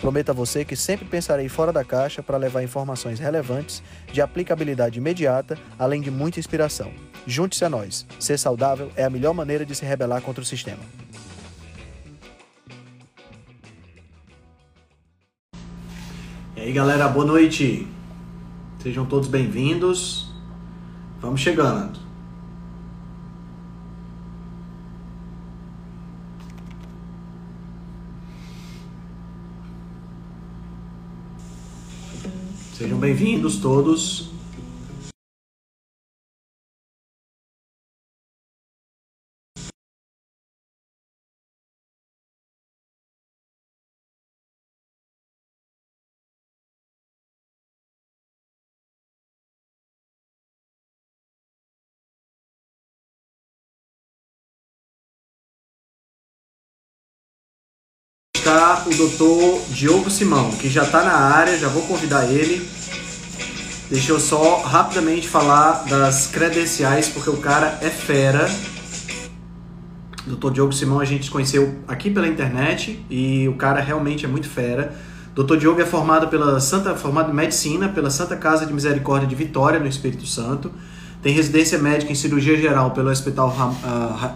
Prometo a você que sempre pensarei fora da caixa para levar informações relevantes, de aplicabilidade imediata, além de muita inspiração. Junte-se a nós. Ser saudável é a melhor maneira de se rebelar contra o sistema. E aí, galera, boa noite. Sejam todos bem-vindos. Vamos chegando. Sejam bem-vindos todos. O doutor Diogo Simão, que já está na área, já vou convidar ele. Deixa eu só rapidamente falar das credenciais, porque o cara é fera. Dr. Diogo Simão a gente conheceu aqui pela internet e o cara realmente é muito fera. Dr. Diogo é formado pela Santa, formado em medicina pela Santa Casa de Misericórdia de Vitória, no Espírito Santo. Tem residência médica em cirurgia geral pelo Hospital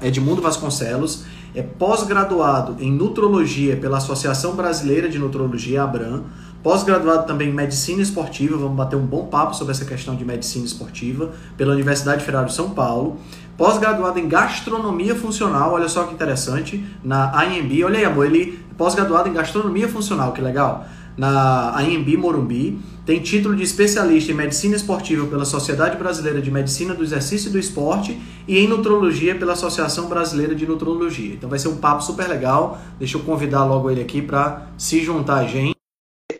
Edmundo Vasconcelos. É pós-graduado em nutrologia pela Associação Brasileira de Nutrologia, ABRAM. Pós-graduado também em medicina esportiva, vamos bater um bom papo sobre essa questão de medicina esportiva, pela Universidade Federal de São Paulo. Pós-graduado em gastronomia funcional, olha só que interessante, na AMB. Olha aí, amor, ele é pós-graduado em gastronomia funcional, que legal. Na AMB Morumbi. Tem título de especialista em medicina esportiva pela Sociedade Brasileira de Medicina do Exercício e do Esporte e em nutrologia pela Associação Brasileira de Nutrologia. Então vai ser um papo super legal. Deixa eu convidar logo ele aqui para se juntar a gente.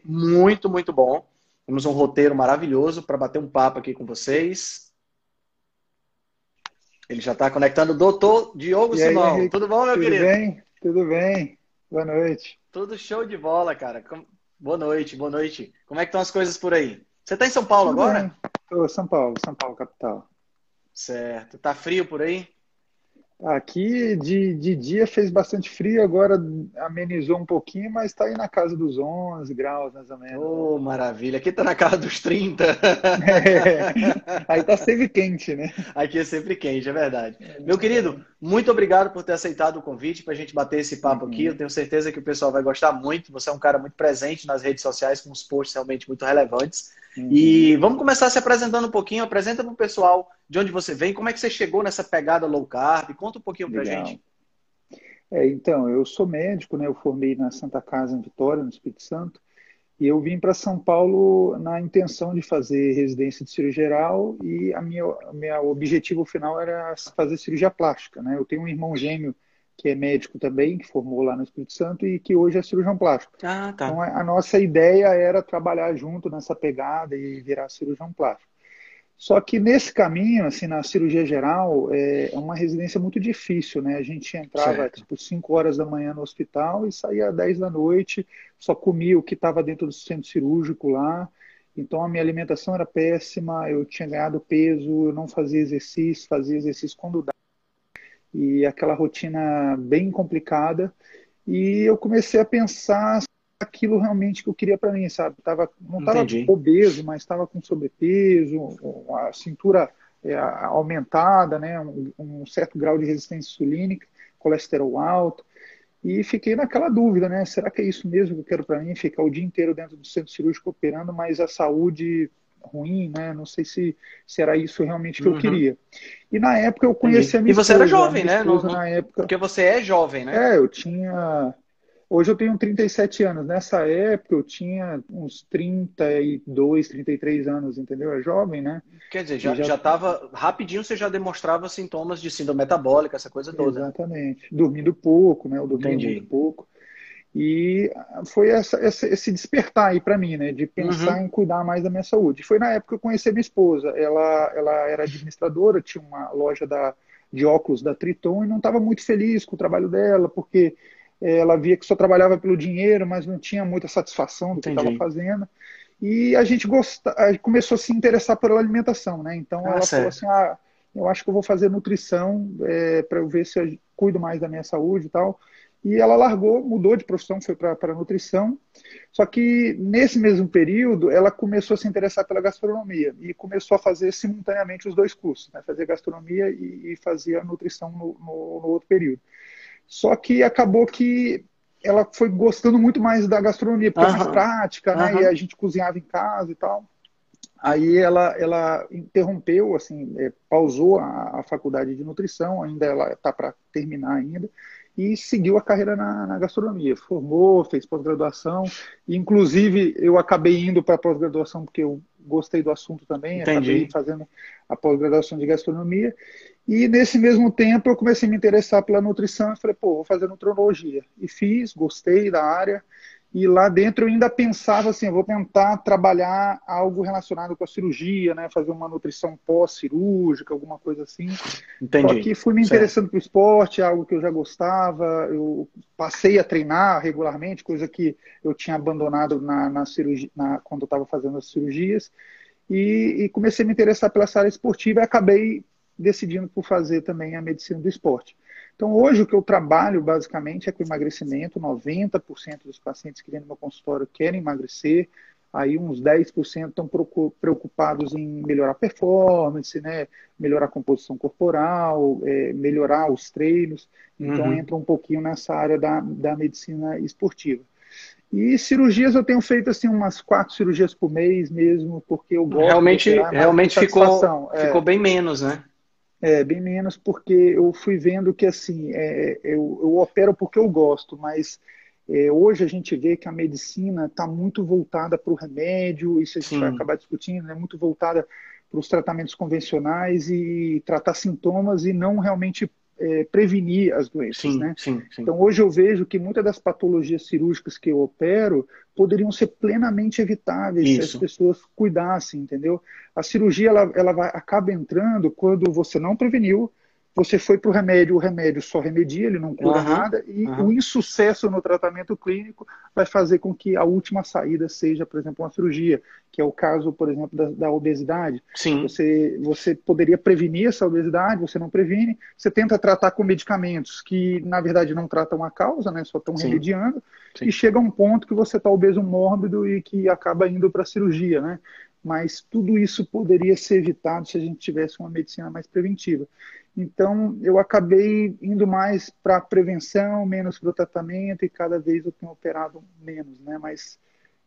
Muito, muito bom. Temos um roteiro maravilhoso para bater um papo aqui com vocês. Ele já está conectando. Doutor Diogo E Simão. Tudo bom, meu Tudo querido? bem? Tudo bem. Boa noite. Tudo show de bola, cara. Boa noite, boa noite. Como é que estão as coisas por aí? Você está em São Paulo Tudo agora? bem. Tô São Paulo, São Paulo, capital. Certo. Tá frio por aí? Aqui de, de dia fez bastante frio, agora amenizou um pouquinho, mas está aí na casa dos 11 graus, mais ou menos. Ô, maravilha. Aqui tá na casa dos 30. É. Aí tá sempre quente, né? Aqui é sempre quente, é verdade. Meu querido, muito obrigado por ter aceitado o convite para a gente bater esse papo aqui. Eu tenho certeza que o pessoal vai gostar muito. Você é um cara muito presente nas redes sociais, com uns posts realmente muito relevantes. E vamos começar se apresentando um pouquinho. Apresenta para o pessoal de onde você vem, como é que você chegou nessa pegada low carb. Conta um pouquinho para gente. É, então, eu sou médico, né? Eu formei na Santa Casa em Vitória, no Espírito Santo, e eu vim para São Paulo na intenção de fazer residência de cirurgia geral e a minha, a minha objetivo final era fazer cirurgia plástica, né? Eu tenho um irmão gêmeo que é médico também, que formou lá no Espírito Santo e que hoje é cirurgião plástico. Ah, tá. Então, a a nossa ideia era trabalhar junto nessa pegada e virar cirurgião plástico. Só que nesse caminho, assim, na cirurgia geral, é uma residência muito difícil, né? A gente entrava Certo. tipo 5 horas da manhã no hospital e saía às 10 da noite, só comia o que estava dentro do centro cirúrgico lá. Então a minha alimentação era péssima, eu tinha ganhado peso, eu não fazia exercício, fazia exercício quando dava e aquela rotina bem complicada. E eu comecei a pensar aquilo realmente que eu queria para mim, sabe? Tava, não estava obeso, mas estava com sobrepeso, a cintura é, aumentada, né? Um, um certo grau de resistência insulínica, colesterol alto. E fiquei naquela dúvida, né? Será que é isso mesmo que eu quero para mim? Ficar o dia inteiro dentro do centro cirúrgico operando, mas a saúde ruim, né? Não sei se, se era isso realmente que eu Uhum. queria. E na época eu conheci a minha E você era esposa, a jovem, né? Não- na época. Porque você é jovem, né? É, eu tinha. Hoje eu tenho 37 anos. Nessa época eu tinha uns 32, 33 anos, entendeu? É jovem, né? Quer dizer, já, já- tava. Rapidinho você já demonstrava sintomas de síndrome metabólica, essa coisa toda. Exatamente. Dormindo pouco, né? Eu dormia muito pouco. E foi essa, essa, esse despertar aí para mim, né, de pensar uhum. em cuidar mais da minha saúde. Foi na época que eu conheci minha esposa. Ela, ela era administradora, tinha uma loja da, de óculos da Triton e não estava muito feliz com o trabalho dela, porque eh, ela via que só trabalhava pelo dinheiro, mas não tinha muita satisfação do Entendi. que estava fazendo. E a gente gosta, começou a se interessar pela alimentação, né? Então ah, ela certo. falou assim: ah, eu acho que eu vou fazer nutrição é, para eu ver se eu cuido mais da minha saúde e tal. E ela largou, mudou de profissão, foi para nutrição. Só que nesse mesmo período, ela começou a se interessar pela gastronomia e começou a fazer simultaneamente os dois cursos, né? fazer gastronomia e, e fazia nutrição no, no, no outro período. Só que acabou que ela foi gostando muito mais da gastronomia, porque uhum. é mais prática, né? Uhum. E a gente cozinhava em casa e tal. Aí ela, ela interrompeu, assim, é, pausou a, a, faculdade de nutrição, ainda ela está para terminar ainda, e seguiu a carreira na, na gastronomia. Formou, fez pós-graduação, inclusive eu acabei indo para pós-graduação porque eu gostei do assunto também, Entendi. acabei fazendo a pós-graduação de gastronomia. E nesse mesmo tempo eu comecei a me interessar pela nutrição e falei, pô, vou fazer nutrologia. E fiz, gostei da área. E lá dentro eu ainda pensava assim, vou tentar trabalhar algo relacionado com a cirurgia, né? Fazer uma nutrição pós-cirúrgica, alguma coisa assim. Entendi. Só que fui me interessando para o esporte, algo que eu já gostava. Eu passei a treinar regularmente, coisa que eu tinha abandonado na, na cirurgia, na, quando eu estava fazendo as cirurgias. E, e, comecei a me interessar pela área esportiva e acabei decidindo por fazer também a medicina do esporte. Então, hoje, o que eu trabalho basicamente é com emagrecimento. 90% dos pacientes que vêm no meu consultório querem emagrecer, aí uns 10% estão preocupados em melhorar a performance, né? melhorar a composição corporal, é, melhorar os treinos. Então, uhum. entra um pouquinho nessa área da, da medicina esportiva. E cirurgias eu tenho feito assim umas quatro cirurgias por mês mesmo, porque eu gosto. Realmente, realmente ficou, é. ficou bem menos, né? É, bem menos, porque eu fui vendo que assim, é, eu, eu, opero porque eu gosto, mas é, hoje a gente vê que a medicina está muito voltada para o remédio, isso a gente Sim. vai acabar discutindo, é muito voltada para os tratamentos convencionais e tratar sintomas e não realmente é, prevenir as doenças, sim, né? Sim, sim. Então hoje eu vejo que muitas das patologias cirúrgicas que eu opero poderiam ser plenamente evitáveis Isso. se as pessoas cuidassem, entendeu? A cirurgia ela, ela vai, acaba entrando quando você não preveniu, você foi para o remédio, o remédio só remedia, ele não cura uhum, nada, e uhum. o insucesso no tratamento clínico vai fazer com que a última saída seja, por exemplo, uma cirurgia, que é o caso, por exemplo, da, da obesidade. Sim. Você, você poderia prevenir essa obesidade, você não previne, você tenta tratar com medicamentos que, na verdade, não tratam a causa, né, só estão remediando, Sim. e chega um ponto que você está obeso mórbido e que acaba indo para a cirurgia, né? Mas tudo isso poderia ser evitado se a gente tivesse uma medicina mais preventiva. Então, eu acabei indo mais para a prevenção, menos para o tratamento, e cada vez eu tenho operado menos, né? Mas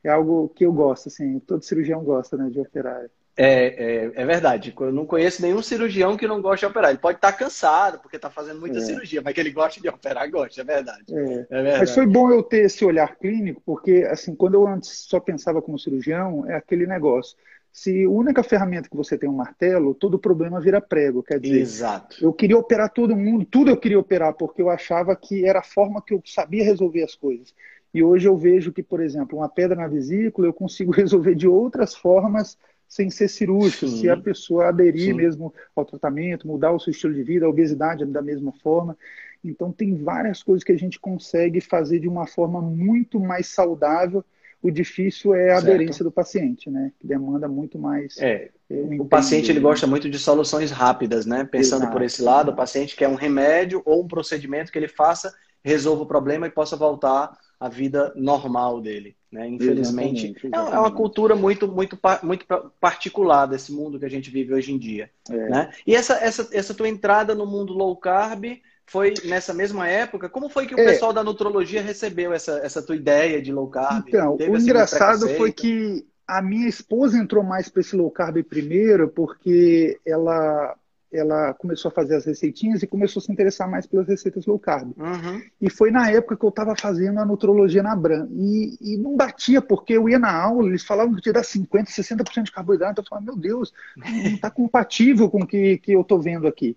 é algo que eu gosto, assim, todo cirurgião gosta, né, de operar. É, é, é, verdade. Eu não conheço nenhum cirurgião que não gosta de operar. Ele pode estar cansado porque está fazendo muita é. cirurgia, mas que ele gosta de operar, gosta, é verdade. É. é. verdade. Mas foi bom eu ter esse olhar clínico, porque assim, quando eu antes só pensava como cirurgião, é aquele negócio. Se a única ferramenta que você tem é um martelo, todo problema vira prego. Quer dizer, Exato. eu queria operar todo mundo, tudo eu queria operar, porque eu achava que era a forma que eu sabia resolver as coisas. E hoje eu vejo que, por exemplo, uma pedra na vesícula eu consigo resolver de outras formas sem ser cirúrgico, Sim. se a pessoa aderir Sim. mesmo ao tratamento, mudar o seu estilo de vida, a obesidade da mesma forma. Então tem várias coisas que a gente consegue fazer de uma forma muito mais saudável o difícil é a certo. aderência do paciente, né? Que demanda muito mais. É. O paciente ele gosta muito de soluções rápidas, né? Pensando Exato. por esse lado, o paciente quer um remédio ou um procedimento que ele faça, resolva o problema e possa voltar à vida normal dele. Né? Infelizmente, exatamente, exatamente. é uma cultura muito, muito, muito particular desse mundo que a gente vive hoje em dia. É. Né? E essa, essa, essa tua entrada no mundo low carb foi nessa mesma época? Como foi que o é. pessoal da nutrologia recebeu essa, essa tua ideia de low carb? Então, o assim, engraçado foi que a minha esposa entrou mais para esse low carb primeiro, porque ela ela começou a fazer as receitinhas e começou a se interessar mais pelas receitas low carb. Uhum. E foi na época que eu estava fazendo a nutrologia na Bran. E, e, não batia, porque eu ia na aula, eles falavam que tinha dar 50%, 60% de carboidrato. Eu falava, meu Deus, não está compatível com o que, que eu estou vendo aqui.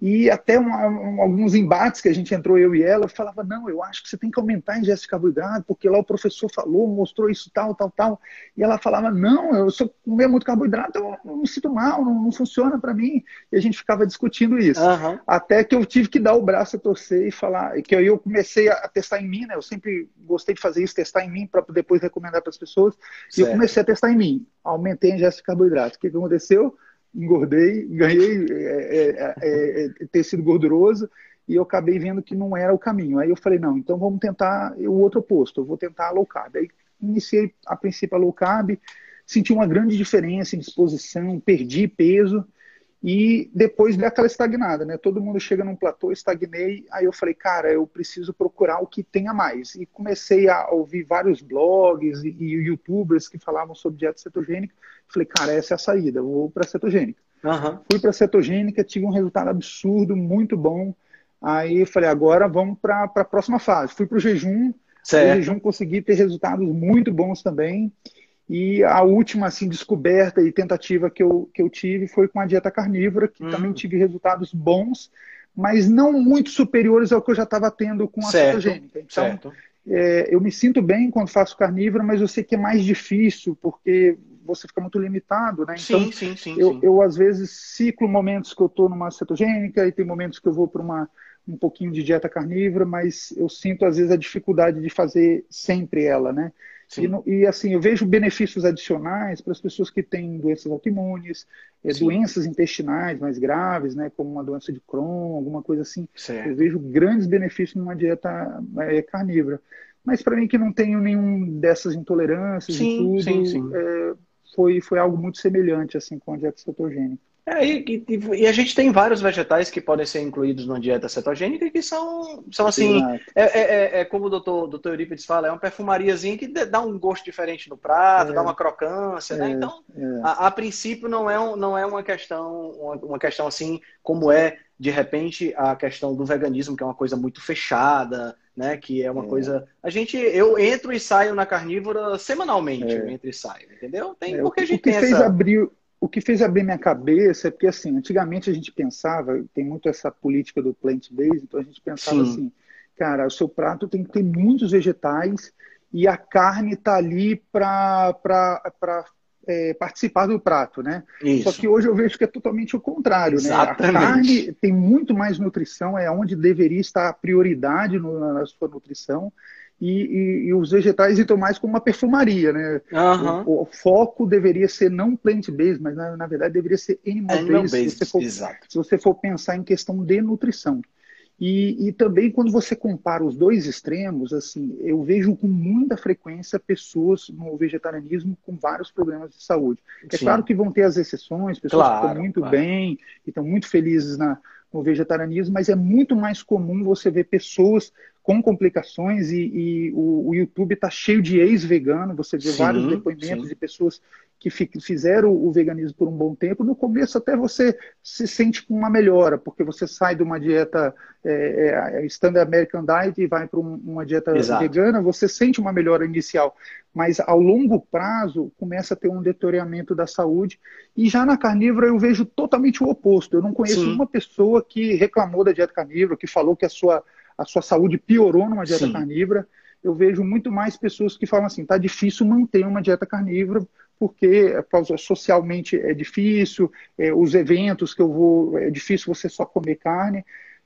E até um, um, alguns embates que a gente entrou, eu e ela, eu falava, não, eu acho que você tem que aumentar a ingesta de carboidrato, porque lá o professor falou, mostrou isso, tal, tal, tal. E ela falava, não, eu se eu comer muito carboidrato, eu não me sinto mal, não, não funciona para mim. E a gente ficava discutindo isso. Uhum. Até que eu tive que dar o braço a torcer e falar, que aí eu comecei a testar em mim, né? Eu sempre gostei de fazer isso, testar em mim, para depois recomendar para as pessoas. Certo. E eu comecei a testar em mim. Aumentei a ingesta de carboidrato. O que, que aconteceu? Engordei, ganhei é é, é, é, é, tecido gorduroso e eu acabei vendo que não era o caminho. Aí eu falei, não, então vamos tentar o outro oposto, eu vou tentar a low carb. Aí iniciei a princípio a low carb, senti uma grande diferença em disposição, perdi peso, e depois deu aquela estagnada, né? Todo mundo chega num platô, estagnei. Aí eu falei, cara, eu preciso procurar o que tenha mais. E comecei a ouvir vários blogs e, e youtubers que falavam sobre dieta cetogênica. Falei, cara, essa é a saída, vou para cetogênica. Uhum. Fui para cetogênica, tive um resultado absurdo, muito bom. Aí falei, agora vamos para a próxima fase. Fui para o jejum. Certo. No jejum consegui ter resultados muito bons também. E a última assim, descoberta e tentativa que eu, que eu tive foi com a dieta carnívora, que também hum. tive resultados bons, mas não muito superiores ao que eu já estava tendo com a certo, cetogênica. Então, é, eu me sinto bem quando faço carnívora, mas eu sei que é mais difícil, porque você fica muito limitado, né? Então, sim, sim, sim, eu, sim. eu às vezes ciclo momentos que eu estou numa cetogênica e tem momentos que eu vou para uma um pouquinho de dieta carnívora, mas eu sinto às vezes a dificuldade de fazer sempre ela, né? E, e, assim, eu vejo benefícios adicionais para as pessoas que têm doenças autoimunes, é, doenças intestinais mais graves, né, como uma doença de Crohn, alguma coisa assim. Certo. Eu vejo grandes benefícios numa dieta é, carnívora. Mas para mim que não tenho nenhum dessas intolerâncias sim, e tudo, sim, sim. É, foi, foi algo muito semelhante assim com a dieta cetogênica. É, e, e, e, a gente tem vários vegetais que podem ser incluídos numa dieta cetogênica que são, são assim, é, é, é, é, como o doutor, doutor Eurípides fala, é uma perfumariazinha que dá um gosto diferente no prato, dá é. uma crocância, né? É, então, a, a, princípio não é, um, não é uma questão, uma, uma, questão assim como é, de repente, a questão do veganismo, que é uma coisa muito fechada, né? Que é uma coisa. A gente, eu entro e saio na carnívora semanalmente, eu entro e saio, entendeu? Tem, porque a gente o que tem fez essa... abrir o que fez abrir minha cabeça é porque, assim, antigamente a gente pensava, tem muito essa política do plant-based, então a gente pensava Sim. assim, cara, o seu prato tem que ter muitos vegetais e a carne está ali para é, participar do prato, né? Isso. Só que hoje eu vejo que é totalmente o contrário, Exatamente. né? A carne tem muito mais nutrição, é onde deveria estar a prioridade no, na sua nutrição e, e, e, os vegetais então mais como uma perfumaria, né? Uhum. O, o, foco deveria ser não plant-based, mas na, na, verdade deveria ser animal-based, se, se, você for pensar em questão de nutrição. E, e, também quando você compara os dois extremos, assim, eu vejo com muita frequência pessoas no vegetarianismo com vários problemas de saúde. É Sim. claro que vão ter as exceções, pessoas claro, que estão muito claro. bem e estão muito felizes na, no vegetarianismo, mas é muito mais comum você ver pessoas com complicações e, e o, o, YouTube está cheio de ex-vegano, você vê sim, vários depoimentos sim. de pessoas que fizeram o veganismo por um bom tempo. No começo até você se sente com uma melhora, porque você sai de uma dieta é, é, Standard American Diet e vai para um, uma dieta Exato. vegana, você sente uma melhora inicial, mas ao longo prazo começa a ter um deterioramento da saúde. E já na carnívora eu vejo totalmente o oposto. Eu não conheço sim. uma pessoa que reclamou da dieta carnívora, que falou que a sua a sua saúde piorou numa dieta Sim. carnívora. Eu vejo muito mais pessoas que falam assim, tá difícil manter uma dieta carnívora porque socialmente é difícil, é, os eventos que eu vou, é difícil você só comer carne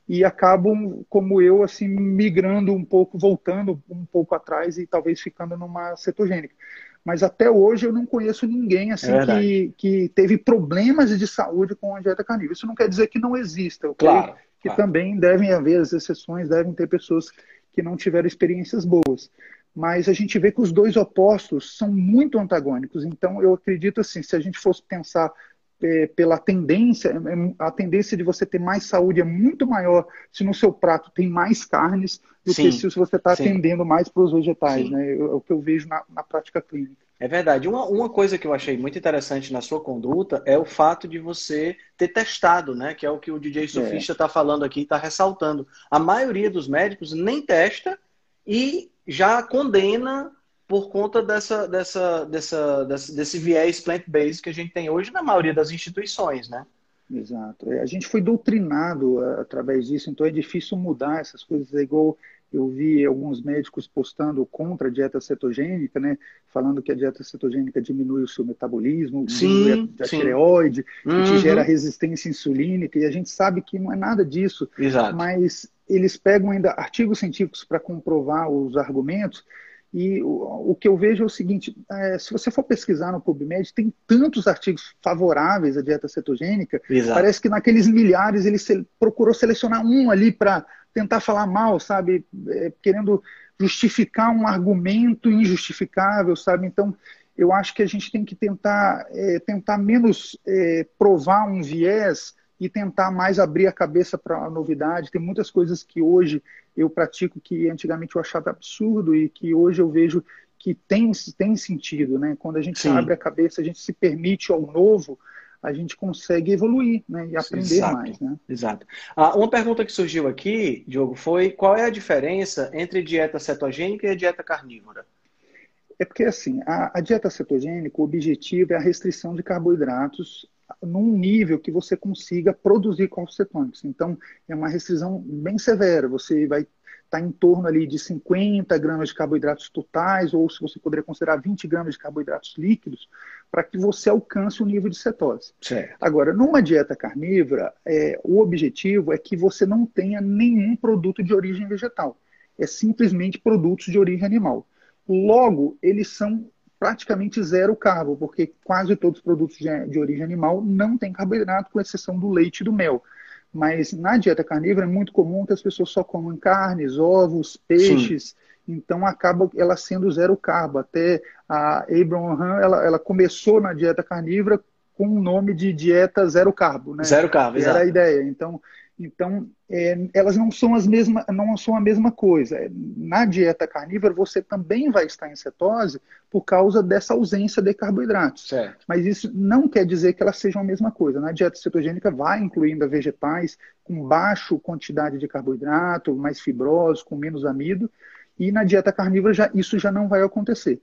e acabam, como eu, assim, migrando um pouco, voltando um pouco atrás e talvez ficando numa cetogênica. Mas até hoje eu não conheço ninguém assim é que, que teve problemas de saúde com a dieta carnívora. Isso não quer dizer que não exista. Eu claro que também devem haver as exceções, devem ter pessoas que não tiveram experiências boas. Mas a gente vê que os dois opostos são muito antagônicos. Então, eu acredito assim, se a gente fosse pensar é, pela tendência, é, a tendência de você ter mais saúde é muito maior se no seu prato tem mais carnes do sim, que se você está atendendo mais para os vegetais. Né? É o que eu vejo na, na prática clínica. É verdade. Uma, uma coisa que eu achei muito interessante na sua conduta é o fato de você ter testado, né? Que é o que o DJ Sofista está é. falando aqui, está ressaltando. A maioria dos médicos nem testa e já condena por conta dessa, dessa, dessa, desse, desse viés plant-based que a gente tem hoje na maioria das instituições, né? Exato. É, a gente foi doutrinado é, através disso, então é difícil mudar essas coisas. É igual eu vi alguns médicos postando contra a dieta cetogênica, né? Falando que a dieta cetogênica diminui o seu metabolismo, sim, a tireoide, uhum. que gera resistência insulínica, e a gente sabe que não é nada disso. Exato. Mas eles pegam ainda artigos científicos para comprovar os argumentos, e o, o, que eu vejo é o seguinte: é, se você for pesquisar no PubMed, tem tantos artigos favoráveis à dieta cetogênica, Exato. parece que naqueles milhares ele se, procurou selecionar um ali para tentar falar mal, sabe? É, querendo justificar um argumento injustificável, sabe? Então, eu acho que a gente tem que tentar, é, tentar menos é, provar um viés e tentar mais abrir a cabeça para a novidade. Tem muitas coisas que hoje eu pratico que antigamente eu achava absurdo e que hoje eu vejo que tem, tem sentido, né? Quando a gente Sim. abre a cabeça, a gente se permite ao novo, a gente consegue evoluir né? e aprender Exato. mais. Né? Exato. Ah, uma pergunta que surgiu aqui, Diogo, foi qual é a diferença entre dieta cetogênica e dieta carnívora? É porque, assim, a, a dieta cetogênica, o objetivo é a restrição de carboidratos num nível que você consiga produzir corpos cetônicos. Então, é uma restrição bem severa. Você vai estar tá em torno ali de 50 gramas de carboidratos totais, ou se você poderia considerar 20 gramas de carboidratos líquidos, para que você alcance o nível de cetose. Certo. Agora, numa dieta carnívora, é, o objetivo é que você não tenha nenhum produto de origem vegetal. É simplesmente produtos de origem animal. Logo, eles são praticamente zero carbo, porque quase todos os produtos de, de origem animal não têm carboidrato, com exceção do leite e do mel. Mas na dieta carnívora é muito comum que as pessoas só comam carnes, ovos, peixes, Sim. então acaba ela sendo zero carbo. Até a Abraham Han, ela, ela começou na dieta carnívora com o nome de dieta zero carbo, né? Zero carbo, Era exato. a ideia. Então, então, é, elas não são, as mesma, não são a mesma coisa. Na dieta carnívora, você também vai estar em cetose por causa dessa ausência de carboidratos. Certo. Mas isso não quer dizer que elas sejam a mesma coisa. Na dieta cetogênica, vai incluindo vegetais com baixa quantidade de carboidrato, mais fibrosos, com menos amido. E na dieta carnívora, já, isso já não vai acontecer.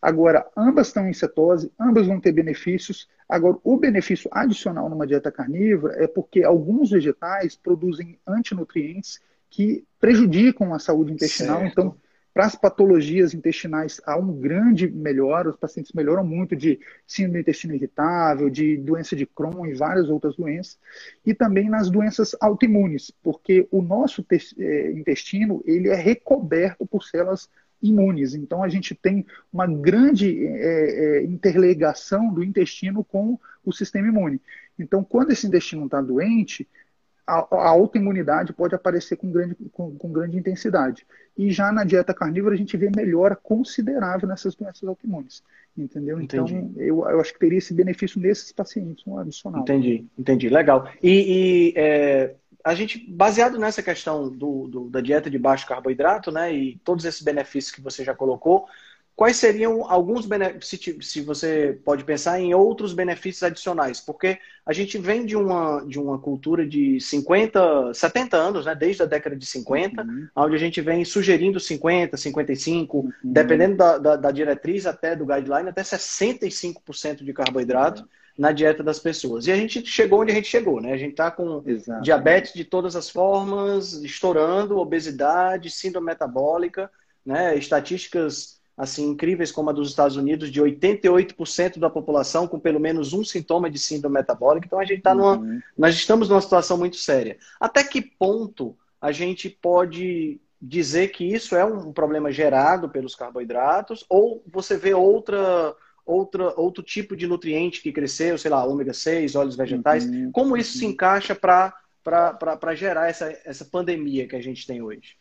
Agora, ambas estão em cetose, ambas vão ter benefícios. Agora, o benefício adicional numa dieta carnívora é porque alguns vegetais produzem antinutrientes que prejudicam a saúde intestinal. Certo. Então, para as patologias intestinais há um grande melhor, os pacientes melhoram muito de síndrome do intestino irritável, de doença de Crohn e várias outras doenças, e também nas doenças autoimunes, porque o nosso eh, intestino ele é recoberto por células imunes. Então, a gente tem uma grande é, é, interligação do intestino com o sistema imune. Então, quando esse intestino está doente, a, a autoimunidade pode aparecer com grande, com, com, grande intensidade. E já na dieta carnívora, a gente vê melhora considerável nessas doenças autoimunes. Entendeu? Então, entendi. Então, eu, eu acho que teria esse benefício nesses pacientes, um adicional. Entendi, entendi. Legal. E, e é a gente, baseado nessa questão do, do, da dieta de baixo carboidrato, né, e todos esses benefícios que você já colocou, quais seriam alguns benefícios, se você pode pensar em outros benefícios adicionais? Porque a gente vem de uma, de uma cultura de 50, 70 anos, né, desde a década de 50, uhum. onde a gente vem sugerindo 50, 55, uhum. dependendo da, da, da, diretriz até do guideline, até 65% de carboidrato. Uhum na dieta das pessoas. E a gente chegou onde a gente chegou, né? A gente está com diabetes de todas as formas, estourando, obesidade, síndrome metabólica, né? Estatísticas assim incríveis como a dos Estados Unidos de 88% da população com pelo menos um sintoma de síndrome metabólica. Então a gente está numa, uhum. nós estamos numa situação muito séria. Até que ponto a gente pode dizer que isso é um problema gerado pelos carboidratos ou você vê outra outra, outro tipo de nutriente que cresceu, sei lá, ômega 6, óleos vegetais. Uhum, Como isso uhum. se encaixa para gerar essa, essa pandemia que a gente tem hoje?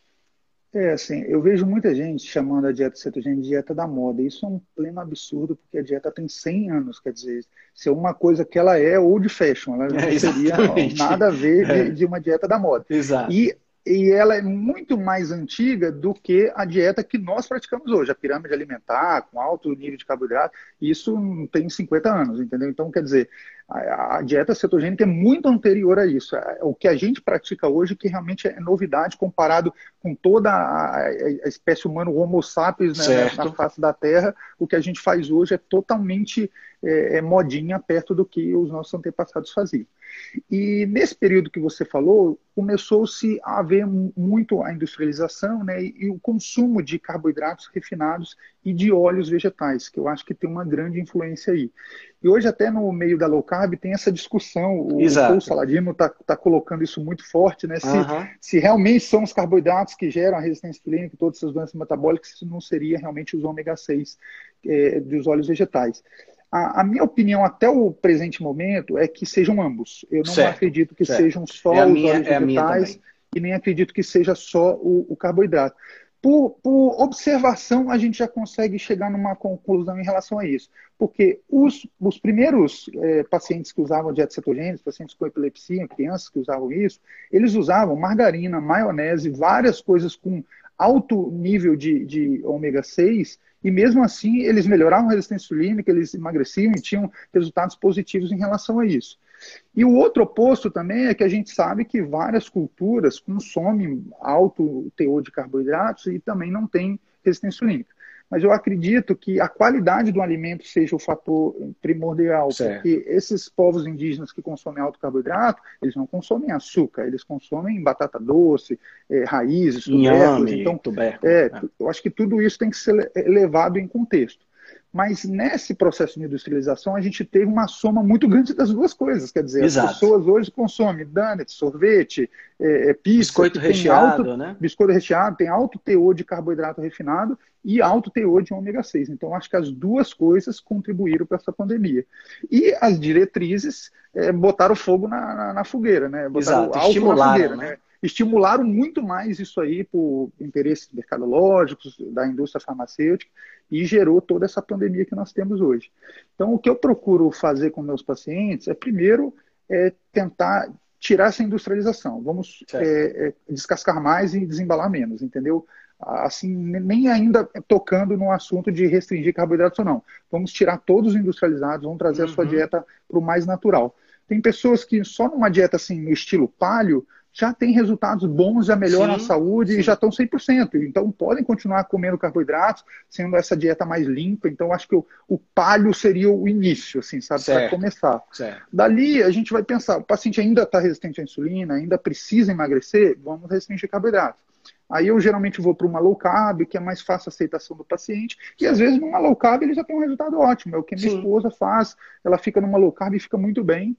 É, assim, eu vejo muita gente chamando a dieta cetogênica de dieta da moda. Isso é um pleno absurdo, porque a dieta tem 100 anos, quer dizer, se é uma coisa que ela é old fashion, ela não é, seria nada a ver de, é. de, uma dieta da moda. Exato. E e ela é muito mais antiga do que a dieta que nós praticamos hoje, a pirâmide alimentar, com alto nível de carboidrato, isso tem 50 anos, entendeu? Então, quer dizer, A, a, dieta cetogênica é muito anterior a isso. É, o que a gente pratica hoje que realmente é novidade comparado com toda a, a espécie humana, o Homo sapiens né, na face da Terra, o que a gente faz hoje é totalmente é, é modinha perto do que os nossos antepassados faziam. E nesse período que você falou, começou-se a haver muito a industrialização né, e o consumo de carboidratos refinados e de óleos vegetais, que eu acho que tem uma grande influência aí. E hoje, até no meio da low carb, tem essa discussão. O Exato. Saladino está tá colocando isso muito forte, né? Se, uhum. se realmente são os carboidratos que geram a resistência insulínica e todas essas doenças metabólicas, se não seria realmente os ômega 6 é, dos óleos vegetais. A, a, minha opinião até o presente momento é que sejam ambos. Eu não certo, acredito que certo. sejam só é os minha, óleos é vegetais e nem acredito que seja só o, o carboidrato. Por, por, observação, a gente já consegue chegar numa conclusão em relação a isso. Porque os, os primeiros é, pacientes que usavam dieta cetogênica, pacientes com epilepsia, crianças que usavam isso, eles usavam margarina, maionese, várias coisas com alto nível de, de ômega 6 e mesmo assim eles melhoravam a resistência insulínica, eles emagreciam e tinham resultados positivos em relação a isso. E o outro oposto também é que a gente sabe que várias culturas consomem alto teor de carboidratos e também não têm resistência insulínica mas eu acredito que a qualidade do alimento seja o fator primordial, certo. porque esses povos indígenas que consomem alto carboidrato, eles não consomem açúcar, eles consomem batata doce, é, raízes, tubérculos. Então, tubérculo, é, é. eu acho que tudo isso tem que ser levado em contexto. Mas nesse processo de industrialização, a gente teve uma soma muito grande das duas coisas. Quer dizer, Exato. as pessoas hoje consomem donuts, sorvete, é, é pizza. Biscoito recheado, alto, né? Biscoito recheado, tem alto teor de carboidrato refinado e alto teor de ômega 6. Então, acho que as duas coisas contribuíram para essa pandemia. E as diretrizes é, botaram fogo na, na, na fogueira, né? Botaram Exato, estimularam, fogueira, né? né? Estimularam muito mais isso aí por interesses mercadológicos, da indústria farmacêutica, e gerou toda essa pandemia que nós temos hoje. Então, o que eu procuro fazer com meus pacientes é, primeiro, é tentar tirar essa industrialização. Vamos é, é, descascar mais e desembalar menos, entendeu? Assim, nem ainda tocando no assunto de restringir carboidratos ou não. Vamos tirar todos os industrializados, vamos trazer uhum. a sua uhum. dieta para o mais natural. Tem pessoas que só numa dieta assim, no estilo palio, já tem resultados bons, já melhoram sim, a saúde sim. e já estão 100%. Então, podem continuar comendo carboidratos, sendo essa dieta mais limpa. Então, acho que o, o palho seria o início, assim, sabe, para começar. Certo. Dali, a gente vai pensar, o paciente ainda está resistente à insulina, ainda precisa emagrecer, vamos restringir carboidratos. Aí eu geralmente vou para uma low carb, que é mais fácil a aceitação do paciente, e às vezes numa low carb ele já tem um resultado ótimo. É o que minha Sim. esposa faz, ela fica numa low carb e fica muito bem.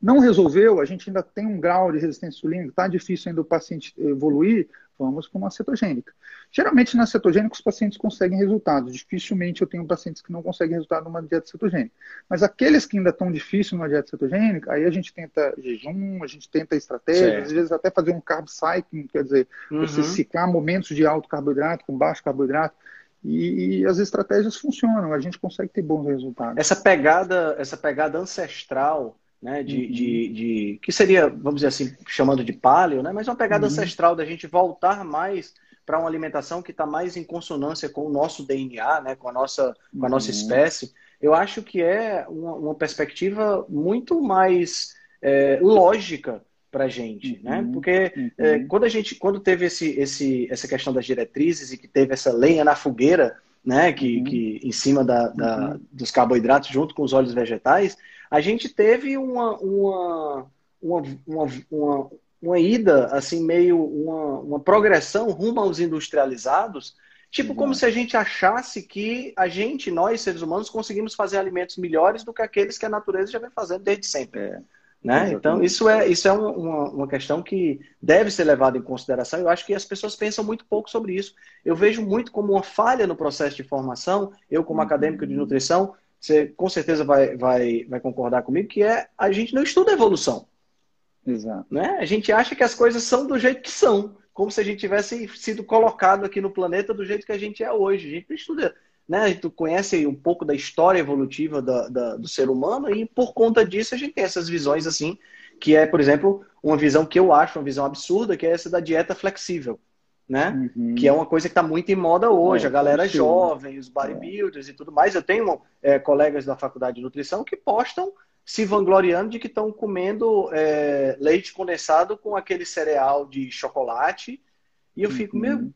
Não resolveu, a gente ainda tem um grau de resistência insulínica, está difícil ainda o paciente evoluir, vamos para uma cetogênica. Geralmente na cetogênica os pacientes conseguem resultados, dificilmente eu tenho pacientes que não conseguem resultado numa dieta cetogênica. Mas aqueles que ainda estão difíceis numa dieta cetogênica, aí a gente tenta jejum, a gente tenta estratégia, às vezes até fazer um carb cycling, quer dizer, uhum. você ciclar momentos de alto carboidrato com baixo carboidrato, e, e, as estratégias funcionam, a gente consegue ter bons resultados. Essa pegada, essa pegada ancestral né, de, uhum. de, de, que seria, vamos dizer assim, chamando de paleo, né, mas uma pegada uhum. ancestral da gente voltar mais para uma alimentação que está mais em consonância com o nosso DNA, né, com a nossa, com a nossa uhum. espécie, eu acho que é uma, uma perspectiva muito mais é, lógica para a gente, né? Uhum. Porque é, uhum. quando a gente, quando teve esse, esse, essa questão das diretrizes e que teve essa lenha na fogueira, né, que, que em cima da, da, dos carboidratos junto com os óleos vegetais, a gente teve uma, uma, uma, uma, uma, uma ida, assim, meio uma, uma progressão rumo aos industrializados, tipo como se a gente achasse que a gente, nós, seres humanos, conseguimos fazer alimentos melhores do que aqueles que a natureza já vem fazendo desde sempre. É. Né? Então, isso é, isso é uma, uma questão que deve ser levada em consideração. Eu acho que as pessoas pensam muito pouco sobre isso. Eu vejo muito como uma falha no processo de formação, eu, como acadêmico de nutrição, você com certeza vai, vai, vai concordar comigo, que é a gente não estuda evolução. Exato. Né? A gente acha que as coisas são do jeito que são, como se a gente tivesse sido colocado aqui no planeta do jeito que a gente é hoje. A gente não estuda. Né? A gente conhece um pouco da história evolutiva da, da, do ser humano e por conta disso a gente tem essas visões assim, que é, por exemplo, uma visão que eu acho uma visão absurda, que é essa da dieta flexível né? Uhum. Que é uma coisa que está muito em moda hoje, é, a galera jovem, os bodybuilders é. e tudo mais. Eu tenho é, colegas da faculdade de nutrição que postam se vangloriando de que estão comendo é, leite condensado com aquele cereal de chocolate. E eu fico, uhum. meu,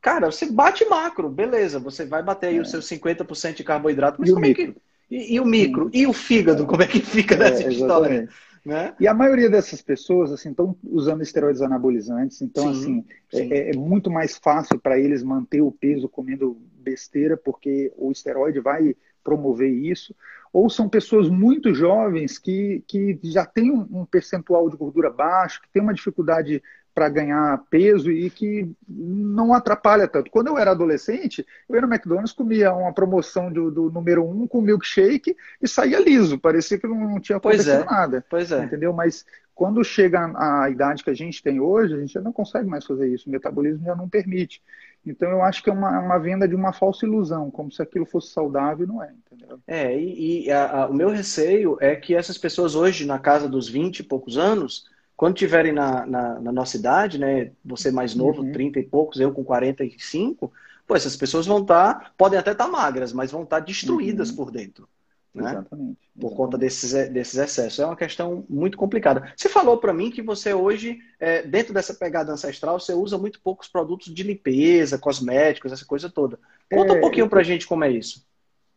cara, você bate macro, beleza, você vai bater aí é. os seus 50% de carboidrato, mas e como o é que. E, e, o micro? E o fígado, como é que fica nessa é, história? Né? E a maioria dessas pessoas assim estão usando esteroides anabolizantes, então sim, assim sim. É, é, muito mais fácil para eles manter o peso comendo besteira, porque o esteroide vai promover isso. Ou são pessoas muito jovens que, que já têm um percentual de gordura baixo, que têm uma dificuldade para ganhar peso e que não atrapalha tanto. Quando eu era adolescente, eu ia no McDonald's, comia uma promoção do, do número um com milkshake e saía liso, parecia que não, tinha acontecido é, nada. Pois é. Entendeu? Mas quando chega a idade que a gente tem hoje, a gente já não consegue mais fazer isso, o metabolismo já não permite. Então eu acho que é uma, uma venda de uma falsa ilusão, como se aquilo fosse saudável, não é, entendeu? É, e, e a, a, o meu receio é que essas pessoas hoje, na casa dos 20 e poucos anos, quando tiverem na, na, na, nossa idade, né? Você mais novo, uhum. 30 e poucos, eu com 45, pô, essas pessoas vão estar, tá, podem até estar tá magras, mas vão estar tá destruídas uhum. por dentro. Né? Exatamente. Por exatamente. conta desses, desses excessos. É uma questão muito complicada. Você falou para mim que você hoje, é, dentro dessa pegada ancestral, você usa muito poucos produtos de limpeza, cosméticos, essa coisa toda. Conta é, um pouquinho para a gente como é isso.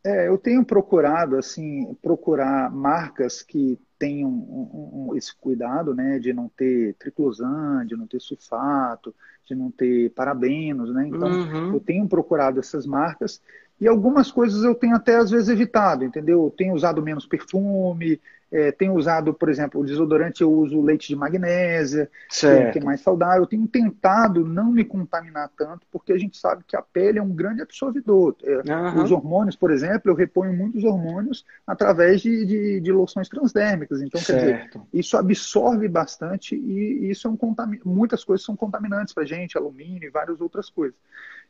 É, eu tenho procurado, assim, procurar marcas que tenham um, um, esse cuidado, né, de não ter triclosan, de não ter sulfato, de não ter parabenos, né? Então, uhum. eu tenho procurado essas marcas e algumas coisas eu tenho até às vezes evitado, entendeu? Eu tenho usado menos perfume, é, tenho usado, por exemplo, o desodorante eu uso leite de magnésia, é, que é mais saudável. Eu tenho tentado não me contaminar tanto, porque a gente sabe que a pele é um grande absorvedor. Uhum. Os hormônios, por exemplo, eu reponho muitos hormônios através de, de, de loções transdérmicas. Então, certo. quer dizer, isso absorve bastante e isso é um contamin... muitas coisas são contaminantes para a gente, alumínio e várias outras coisas.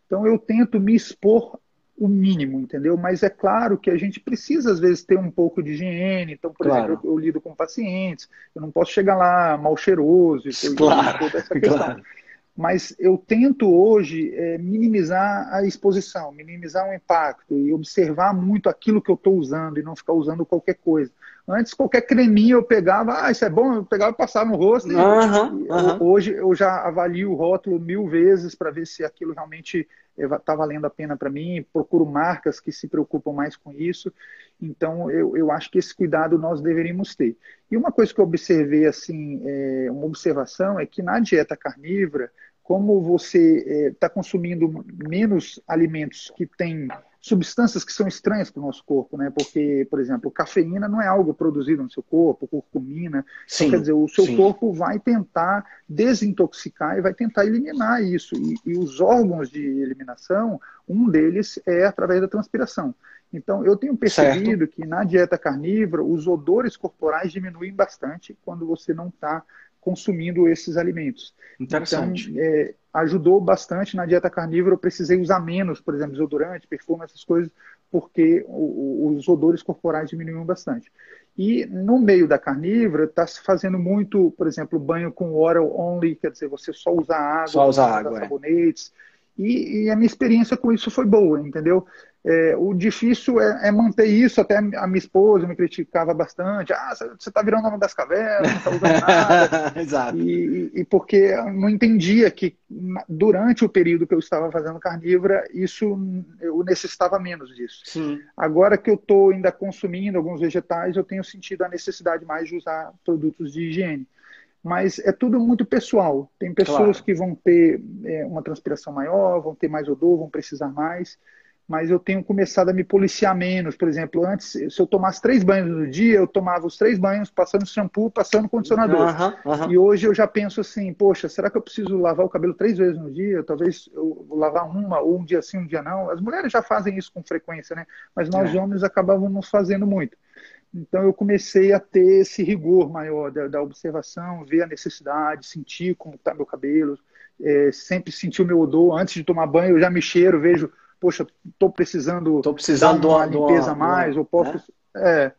Então, eu tento me expor o mínimo, entendeu? Mas é claro que a gente precisa, às vezes, ter um pouco de higiene. Então, por claro. exemplo, eu, eu, lido com pacientes, eu não posso chegar lá mal cheiroso e claro. toda essa questão. Claro. Mas eu tento hoje é, minimizar a exposição, minimizar o impacto e observar muito aquilo que eu estou usando e não ficar usando qualquer coisa. Antes, qualquer creminho eu pegava, ah, isso é bom, eu pegava e passava no rosto. Uhum, e, uhum. Hoje eu já avalio o rótulo mil vezes para ver se aquilo realmente está valendo a pena para mim, procuro marcas que se preocupam mais com isso. Então, eu, eu acho que esse cuidado nós deveríamos ter. E uma coisa que eu observei, assim, é, uma observação, é que na dieta carnívora, como você está é, consumindo menos alimentos que têm substâncias que são estranhas para o nosso corpo, né? Porque, por exemplo, cafeína não é algo produzido no seu corpo, curcumina. Sim, então, quer dizer, o seu sim. corpo vai tentar desintoxicar e vai tentar eliminar isso. E, e, os órgãos de eliminação, um deles é através da transpiração. Então, eu tenho percebido certo. que na dieta carnívora, os odores corporais diminuem bastante quando você não está consumindo esses alimentos. Interessante. Então, é, ajudou bastante na dieta carnívora. Eu precisei usar menos, por exemplo, desodorante, perfume, essas coisas, porque o, os odores corporais diminuíam bastante. E no meio da carnívora, está se fazendo muito, por exemplo, banho com oral only, quer dizer, você só usa água, só usa água, é. sabonetes. É. E, e, a minha experiência com isso foi boa, entendeu? É, o difícil é, é, manter isso, até a minha esposa me criticava bastante. Ah, você está virando homem das cavernas, não está usando nada. Exato. E, e, porque não entendia que durante o período que eu estava fazendo carnívora, isso eu necessitava menos disso. Sim. Agora que eu estou ainda consumindo alguns vegetais, eu tenho sentido a necessidade mais de usar produtos de higiene mas é tudo muito pessoal. Tem pessoas claro. que vão ter é, uma transpiração maior, vão ter mais odor, vão precisar mais mas eu tenho começado a me policiar menos. Por exemplo, antes, se eu tomasse três banhos no dia, eu tomava os três banhos passando shampoo, passando condicionador. E hoje eu já penso assim, poxa, será que eu preciso lavar o cabelo três vezes no dia? Talvez eu lavar uma, ou um dia sim, um dia não. As mulheres já fazem isso com frequência, né? Mas nós é. homens acabávamos fazendo muito. Então eu comecei a ter esse rigor maior da, da observação, ver a necessidade, sentir como está meu cabelo, é, sempre sentir o meu odor. Antes de tomar banho, eu já me cheiro, vejo poxa, estou precisando, tô precisando de uma limpeza a mais, ou posso. Né? É,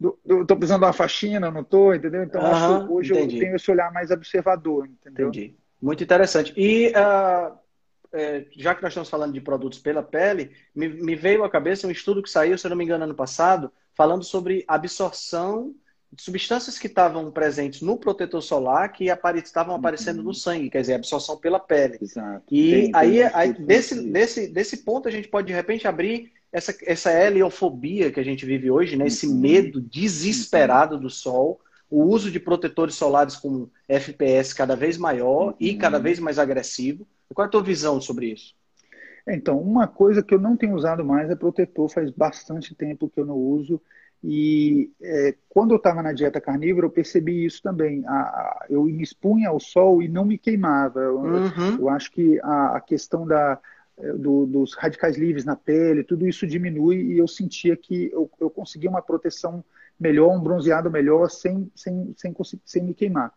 estou precisando de uma faxina, não estou, entendeu? Então, uhum, acho, hoje entendi. eu tenho esse olhar mais observador, entendeu? Entendi. Muito interessante. E uh, é, já que nós estamos falando de produtos pela pele, me, me, veio à cabeça um estudo que saiu, se eu não me engano, ano passado, falando sobre absorção substâncias que estavam presentes no protetor solar que apare estavam aparecendo uhum. no sangue, quer dizer, absorção pela pele. Exato. E tem, aí, tem aí desse, desse, desse ponto a gente pode de repente abrir essa, essa heliofobia que a gente vive hoje, né? esse uhum. medo desesperado do sol, o uso de protetores solares com FPS cada vez maior uhum. e cada vez mais agressivo. Qual é a tua visão sobre isso? Então, uma coisa que eu não tenho usado mais é protetor, faz bastante tempo que eu não uso. E é, quando eu estava na dieta carnívora, eu percebi isso também. A, a, eu me expunha ao sol e não me queimava. Eu, uhum. eu acho que a, a questão da, é, do, dos radicais livres na pele, tudo isso diminui e eu sentia que eu, eu conseguia uma proteção melhor, um bronzeado melhor, sem, sem, sem, sem me queimar.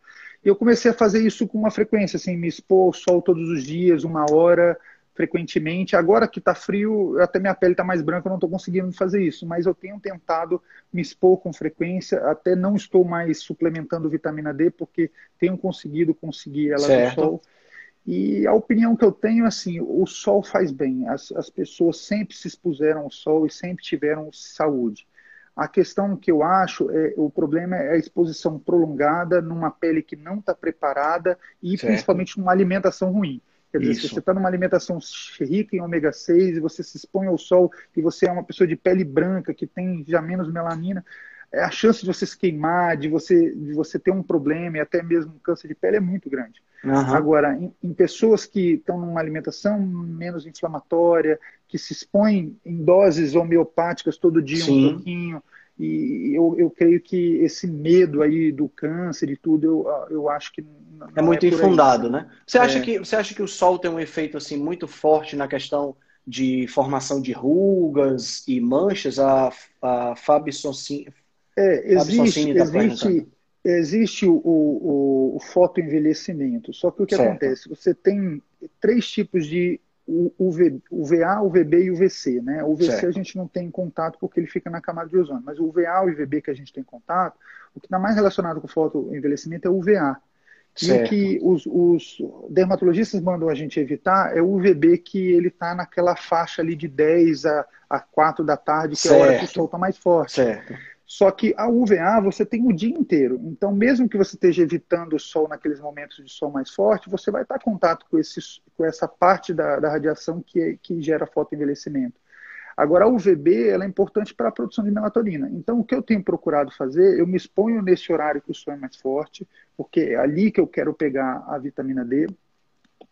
E eu comecei a fazer isso com uma frequência, assim, me expor ao sol todos os dias, uma hora, frequentemente. Agora que está frio, até minha pele está mais branca, eu não estou conseguindo fazer isso, mas eu tenho tentado me expor com frequência, até não estou mais suplementando vitamina D, porque tenho conseguido conseguir ela certo. do sol. E a opinião que eu tenho é assim, o sol faz bem. As, as pessoas sempre se expuseram ao sol e sempre tiveram saúde. A questão que eu acho, é, o problema é a exposição prolongada numa pele que não está preparada e certo. principalmente numa alimentação ruim. Quer dizer, Isso. se você está numa alimentação rica em ômega 6 e você se expõe ao sol e você é uma pessoa de pele branca que tem já menos melanina, é, a chance de você se queimar, de você, de você ter um problema e até mesmo um câncer de pele é muito grande. Uhum. Agora, em, em, pessoas que estão numa alimentação menos inflamatória, que se expõem em doses homeopáticas todo dia Sim. um pouquinho, e eu, eu creio que esse medo aí do câncer e tudo, eu, eu acho que é muito é infundado, aí, né? Você acha, é... que, você acha que o sol tem um efeito assim muito forte na questão de formação de rugas e manchas? A, a Fábio. É, existe, tá existe, existe o, o, o fotoenvelhecimento. Só que o que certo. acontece? Você tem três tipos de o, UV, UVA, UVB e UVC. Né? O UVC certo. a gente não tem contato porque ele fica na camada de ozônio, mas o UVA e o UVB que a gente tem contato, o que está mais relacionado com o fotoenvelhecimento é o UVA. Certo. E o que os, os, dermatologistas mandam a gente evitar é o UVB que ele está naquela faixa ali de 10 a, a 4 da tarde, que certo. é a hora que o sol está mais forte. Certo. Só que a UVA você tem o dia inteiro. Então, mesmo que você esteja evitando o sol naqueles momentos de sol mais forte, você vai estar em contato com, esse, com essa parte da, da radiação que, que gera fotoenvelhecimento. Agora, a UVB ela é importante para a produção de melatonina. Então, o que eu tenho procurado fazer, eu me exponho nesse horário que o sol é mais forte, porque é ali que eu quero pegar a vitamina D,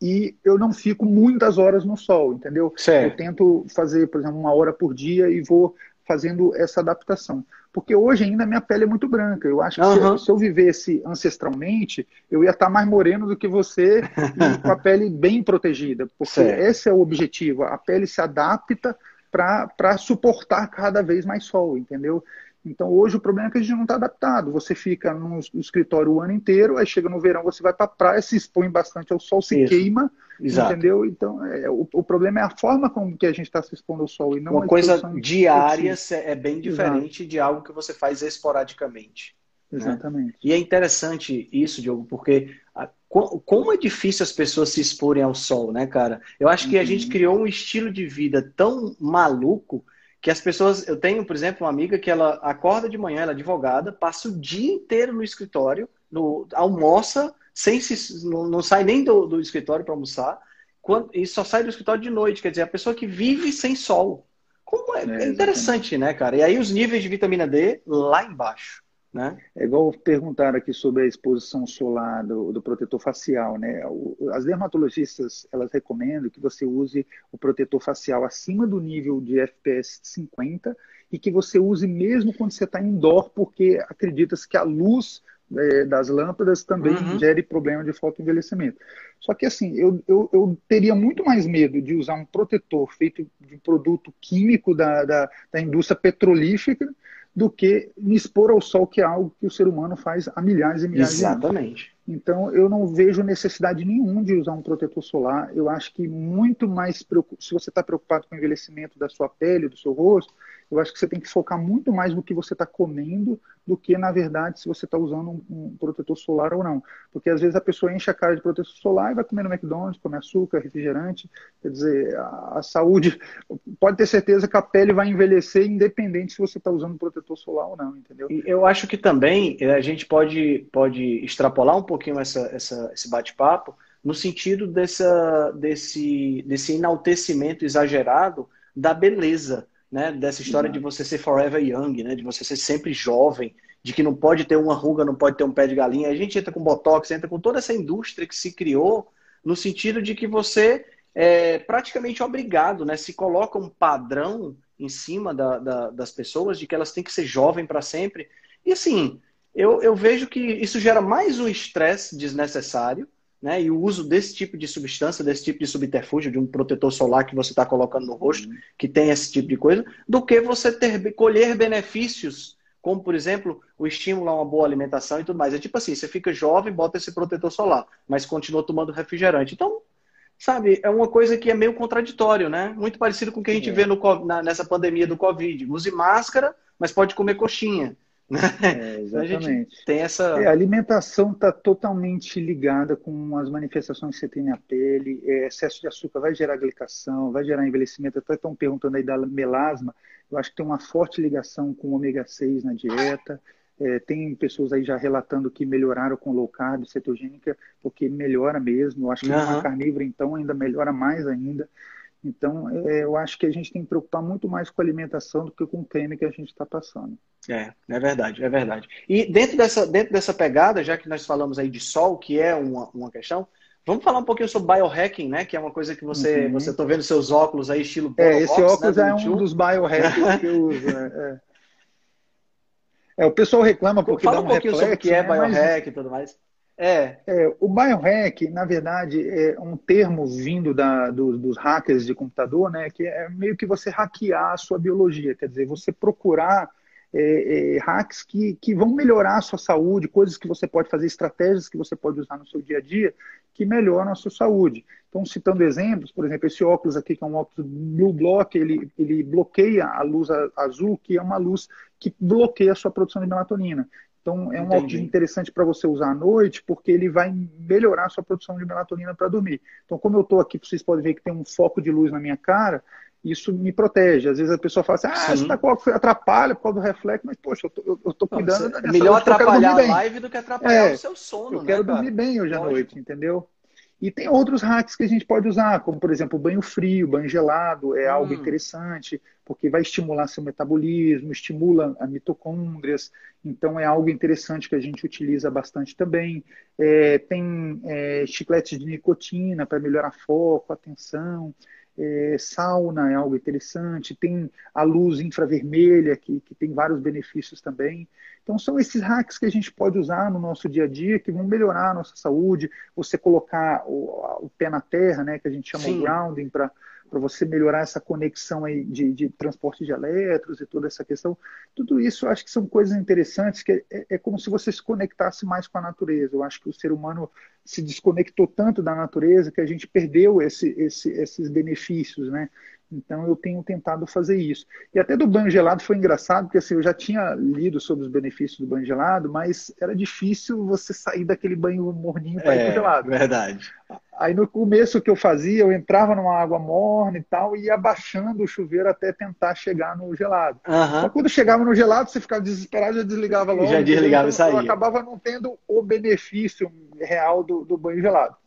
e eu não fico muitas horas no sol, entendeu? Certo. Eu tento fazer, por exemplo, uma hora por dia e vou fazendo essa adaptação. Porque hoje ainda minha pele é muito branca. Eu acho que uhum. se, se, eu vivesse ancestralmente, eu ia estar mais moreno do que você e com a pele bem protegida. Porque certo. esse é o objetivo. A pele se adapta para suportar cada vez mais sol, entendeu? Então hoje o problema é que a gente não está adaptado. Você fica no, escritório o ano inteiro, aí chega no verão, você vai para a praia, se expõe bastante ao sol, se Isso. queima, Exato. entendeu? Então é, o, o, problema é a forma como que a gente está se expondo ao sol e não uma coisa diária é bem diferente Exato. de algo que você faz esporadicamente. Né? Exatamente. Né? E é interessante isso, Diogo, porque a, como é difícil as pessoas se exporem ao sol, né, cara? Eu acho que a gente uhum. criou um estilo de vida tão maluco que as pessoas. Eu tenho, por exemplo, uma amiga que ela acorda de manhã, ela é advogada, passa o dia inteiro no escritório, no, almoça, sem se, não, não sai nem do, do escritório para almoçar, quando, e só sai do escritório de noite. Quer dizer, a pessoa que vive sem sol. Como é, é, é interessante, né, cara? E aí os níveis de vitamina D lá embaixo. Né? É igual perguntaram aqui sobre a exposição solar do, do, protetor facial, né? As dermatologistas elas recomendam que você use o protetor facial acima do nível de FPS 50 e que você use mesmo quando você está indoor, porque acredita-se que a luz é, das lâmpadas também uhum. gere problema de fotoenvelhecimento. Só que assim, eu, eu, eu, teria muito mais medo de usar um protetor feito de produto químico da, da, da indústria petrolífera do que me expor ao sol, que é algo que o ser humano faz há milhares e milhares Exatamente. de anos. Exatamente. Então, eu não vejo necessidade nenhuma de usar um protetor solar. Eu acho que muito mais, se você está preocupado com o envelhecimento da sua pele, do seu rosto, Eu acho que você tem que focar muito mais no que você está comendo do que, na verdade, se você está usando um, um, protetor solar ou não. Porque às vezes a pessoa enche a cara de protetor solar e vai comer no McDonald's, come açúcar, refrigerante. Quer dizer, a, a saúde, pode ter certeza que a pele vai envelhecer independente se você está usando protetor solar ou não, entendeu? E eu acho que também eh, a gente pode, pode extrapolar um pouquinho essa, essa esse bate-papo no sentido dessa, desse, desse enaltecimento exagerado da beleza, né? Dessa história de você ser forever young, né? De você ser sempre jovem, de que não pode ter uma ruga, não pode ter um pé de galinha. A gente entra com botox, entra com toda essa indústria que se criou no sentido de que você é praticamente obrigado, né? Se coloca um padrão em cima da, da, das pessoas de que elas têm que ser jovem para sempre. E assim, eu, eu vejo que isso gera mais um estresse desnecessário né, e o uso desse tipo de substância, desse tipo de subterfúgio, de um protetor solar que você está colocando no rosto, uhum. que tem esse tipo de coisa, do que você ter, colher benefícios, como, por exemplo, o estímulo a uma boa alimentação e tudo mais. É tipo assim, você fica jovem, bota esse protetor solar, mas continua tomando refrigerante. Então, sabe, é uma coisa que é meio contraditório, né? Muito parecido com o que a gente é. vê no, na, nessa pandemia do Covid. Use máscara, mas pode comer coxinha. É, exatamente. tem essa. É, a alimentação está totalmente ligada com as manifestações que você tem na pele. É, excesso de açúcar vai gerar glicação, vai gerar envelhecimento. Até estão perguntando aí da melasma. Eu acho que tem uma forte ligação com o ômega 6 na dieta. É, tem pessoas aí já relatando que melhoraram com low carb, cetogênica, porque melhora mesmo. Eu acho que uhum. uma carnívora, então, ainda melhora mais ainda. Então, é, eu acho que a gente tem que preocupar muito mais com a alimentação do que com o creme que a gente está passando. É, é verdade, é verdade. E dentro dessa, dentro dessa pegada, já que nós falamos aí de sol, que é uma, uma questão, vamos falar um pouquinho sobre biohacking, né? Que é uma coisa que você, uhum. você tô vendo seus óculos aí, estilo É, esse box, óculos né, é um dos biohackings que eu uso. É, é. é, o pessoal reclama porque Fala dá um, um pouquinho reflexo, sobre o que é né? biohack Mas... e tudo mais. É. é. O biohack, na verdade, é um termo vindo da, do, dos hackers de computador, né? Que é meio que você hackear a sua biologia, quer dizer, você procurar é, é, hacks que, que vão melhorar a sua saúde, coisas que você pode fazer, estratégias que você pode usar no seu dia a dia que melhoram a sua saúde. Então, citando exemplos, por exemplo, esse óculos aqui, que é um óculos Blue Block, ele, ele bloqueia a luz azul, que é uma luz que bloqueia a sua produção de melatonina. Então, é um Entendi. interessante para você usar à noite, porque ele vai melhorar a sua produção de melatonina para dormir. Então, como eu estou aqui, vocês podem ver que tem um foco de luz na minha cara, isso me protege. Às vezes a pessoa fala assim, ah, Sim. você tá com atrapalha por causa do reflexo, mas, poxa, eu tô, eu tô cuidando Não, da minha Melhor saúde, atrapalhar a live do que atrapalhar é, o seu sono, Eu né, quero cara? dormir bem hoje Lógico. à noite, entendeu? E tem outros hacks que a gente pode usar, como por exemplo banho frio, banho gelado, é hum. algo interessante, porque vai estimular seu metabolismo, estimula a mitocôndrias, então é algo interessante que a gente utiliza bastante também. É, tem é, chicletes de nicotina para melhorar foco, atenção. É, sauna é algo interessante, tem a luz infravermelha, que, que tem vários benefícios também. Então, são esses hacks que a gente pode usar no nosso dia a dia, que vão melhorar a nossa saúde. Você colocar o, o pé na terra, né, que a gente chama Sim. grounding, para para você melhorar essa conexão aí de, de, transporte de elétrons e toda essa questão. Tudo isso eu acho que são coisas interessantes, que é, é, como se você se conectasse mais com a natureza. Eu acho que o ser humano se desconectou tanto da natureza que a gente perdeu esse, esse, esses benefícios, né? Então eu tenho tentado fazer isso. E até do banho gelado foi engraçado, porque assim, eu já tinha lido sobre os benefícios do banho gelado, mas era difícil você sair daquele banho morninho para é, ir pro gelado. Verdade. Aí no começo o que eu fazia, eu entrava numa água morna e tal, e ia abaixando o chuveiro até tentar chegar no gelado. Uhum. Então, quando chegava no gelado, você ficava desesperado, já desligava logo. Já desligava e saía. Eu acabava não tendo o benefício real do, do banho gelado.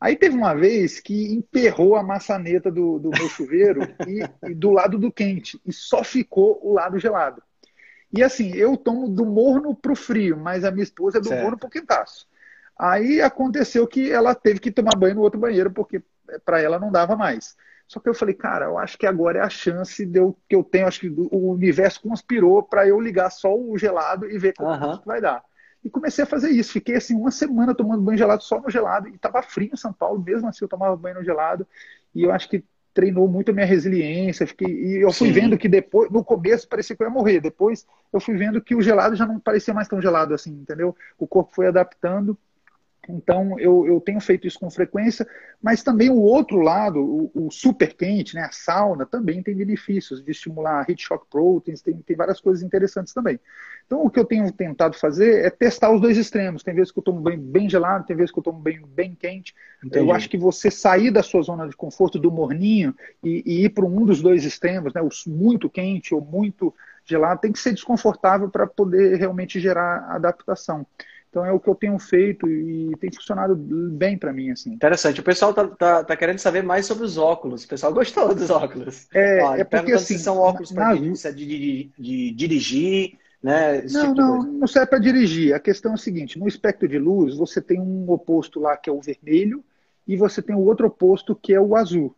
Aí teve uma vez que emperrou a maçaneta do, do meu chuveiro e, e, do lado do quente, e só ficou o lado gelado. E assim, eu tomo do morno pro frio, mas a minha esposa é do certo. morno pro quentaço. Aí aconteceu que ela teve que tomar banho no outro banheiro, porque para ela não dava mais. Só que eu falei, cara, eu acho que agora é a chance de eu, que eu tenho, acho que o universo conspirou para eu ligar só o gelado e ver como uhum. que vai dar. E comecei a fazer isso. Fiquei assim uma semana tomando banho gelado só no gelado. E estava frio em São Paulo, mesmo assim eu tomava banho no gelado. E eu acho que treinou muito a minha resiliência. Fiquei, e eu fui Sim. vendo que depois, no começo parecia que eu ia morrer. Depois eu fui vendo que o gelado já não parecia mais tão gelado assim, entendeu? O corpo foi adaptando. Então, eu, eu tenho feito isso com frequência, mas também o outro lado, o, o super quente, né, a sauna, também tem benefícios de estimular heat shock proteins, tem, tem várias coisas interessantes também. Então, o que eu tenho tentado fazer é testar os dois extremos. Tem vezes que eu tomo bem, bem gelado, tem vezes que eu tomo bem, bem quente. Entendi. Eu acho que você sair da sua zona de conforto do morninho e, e ir para um dos dois extremos, né, o muito quente ou muito gelado, tem que ser desconfortável para poder realmente gerar adaptação. Então é o que eu tenho feito e tem funcionado bem para mim. assim. Interessante. O pessoal tá, tá, tá, querendo saber mais sobre os óculos. O pessoal gostou dos óculos. É, Ó, é porque assim, se são óculos para de, de, de, dirigir, né? Esse não, tipo não, não serve para dirigir. A questão é a seguinte: no espectro de luz você tem um oposto lá que é o vermelho e você tem o outro oposto que é o azul.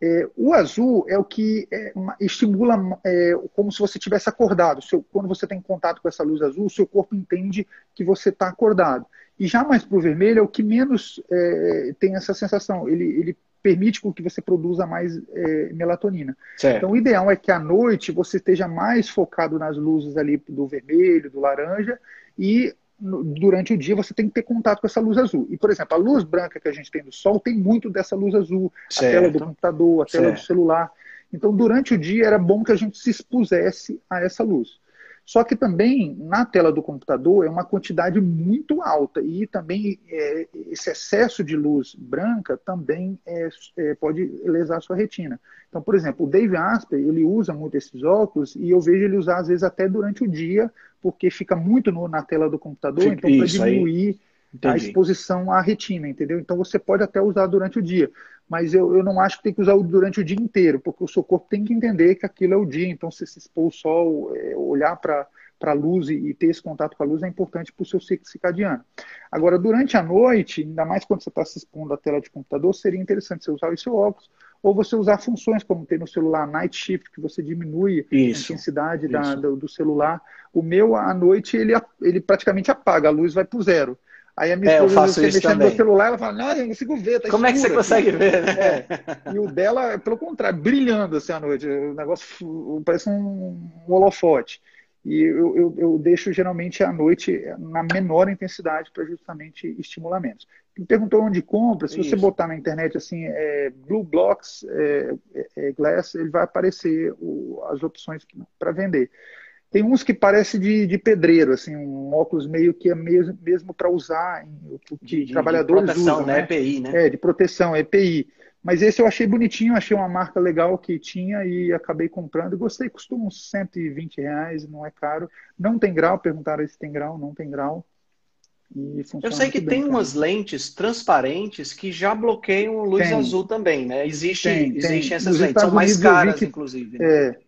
É, o azul é o que é, estimula é, como se você tivesse acordado. Seu, quando você tem contato com essa luz azul, o seu corpo entende que você está acordado. E já mais para o vermelho é o que menos é, tem essa sensação. Ele, ele permite que você produza mais é, melatonina. Certo. Então, o ideal é que à noite você esteja mais focado nas luzes ali do vermelho, do laranja, e durante o dia você tem que ter contato com essa luz azul. E, por exemplo, a luz branca que a gente tem do sol tem muito dessa luz azul, certo. a tela do computador, a tela certo. do celular. Então, durante o dia era bom que a gente se expusesse a essa luz. Só que também na tela do computador é uma quantidade muito alta e também é, esse excesso de luz branca também é, é, pode lesar a sua retina. Então, por exemplo, o Dave Asper ele usa muito esses óculos e eu vejo ele usar às vezes até durante o dia porque fica muito no, na tela do computador, então para diminuir a exposição à retina, entendeu? Então você pode até usar durante o dia, mas eu, eu não acho que tem que usar durante o dia inteiro, porque o seu corpo tem que entender que aquilo é o dia, então se se expor ao sol, é, olhar para para a luz e, ter esse contato com a luz é importante para o seu ciclo circadiano. Agora, durante a noite, ainda mais quando você está se expondo à tela de computador, seria interessante você usar o seu óculos ou você usar funções como tem no celular Night Shift, que você diminui isso, a intensidade da, do, do, celular. O meu, à noite, ele, ele praticamente apaga, a luz vai para o zero. Aí a minha é, esposa, você mexendo no celular, ela fala, não, eu não consigo ver, tá Como é que você consegue ver, né? É. E o dela, pelo contrário, brilhando assim à noite. O negócio parece um, um holofote. E eu, eu, eu, deixo geralmente à noite na menor intensidade para justamente estimular menos. Me perguntou onde compra, se Isso. você botar na internet assim, é, Blue Blocks é, é, é, Glass, ele vai aparecer o, as opções para vender. Tem uns que parece de, de, pedreiro, assim, um óculos meio que é mesmo, mesmo para usar, em, que de, trabalhadores de proteção, usam, né? EPI, né? É, de proteção, EPI. Mas esse eu achei bonitinho, achei uma marca legal que tinha e acabei comprando. Gostei, custa uns 120 reais, não é caro. Não tem grau, perguntaram se tem grau, não tem grau. eu sei que tem umas lentes transparentes que já bloqueiam luz tem. azul também, né? Existe, tem, existem tem. essas Nos lentes, são mais caras, que, inclusive. Né? É,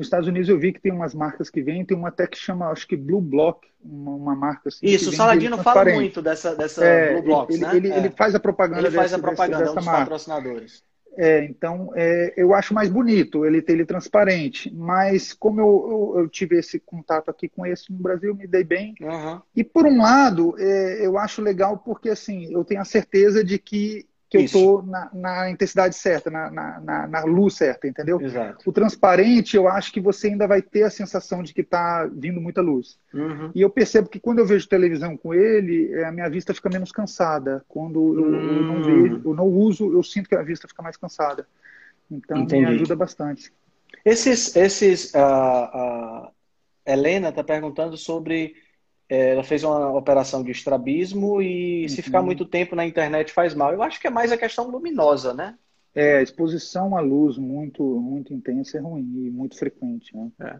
nos Estados Unidos eu vi que tem umas marcas que vêm, tem uma até que chama, acho que Blue Block, uma, uma marca assim. Isso, o Saladino fala muito dessa, dessa é, Blue Blocks, ele, né? Ele, é. ele, faz a propaganda Ele faz desse, a propaganda, desse, dessa é um dos marca. patrocinadores. É, então, é, eu acho mais bonito ele ter ele transparente. Mas como eu, eu, eu, tive esse contato aqui com esse no Brasil, me dei bem. Uhum. E por um lado, é, eu acho legal porque assim, eu tenho a certeza de que que eu estou na, na, intensidade certa, na, na, na, luz certa, entendeu? Exato. O transparente, eu acho que você ainda vai ter a sensação de que está vindo muita luz. Uhum. E eu percebo que quando eu vejo televisão com ele, é, a minha vista fica menos cansada. Quando eu, uhum. eu não hum. vejo, eu não uso, eu sinto que a vista fica mais cansada. Então, Entendi. me ajuda bastante. Esses, esses, uh, uh, Helena está perguntando sobre ela fez uma operação de estrabismo e uhum. se ficar muito tempo na internet faz mal. Eu acho que é mais a questão luminosa, né? É, a exposição à luz muito, muito intensa é ruim e muito frequente. Né? É.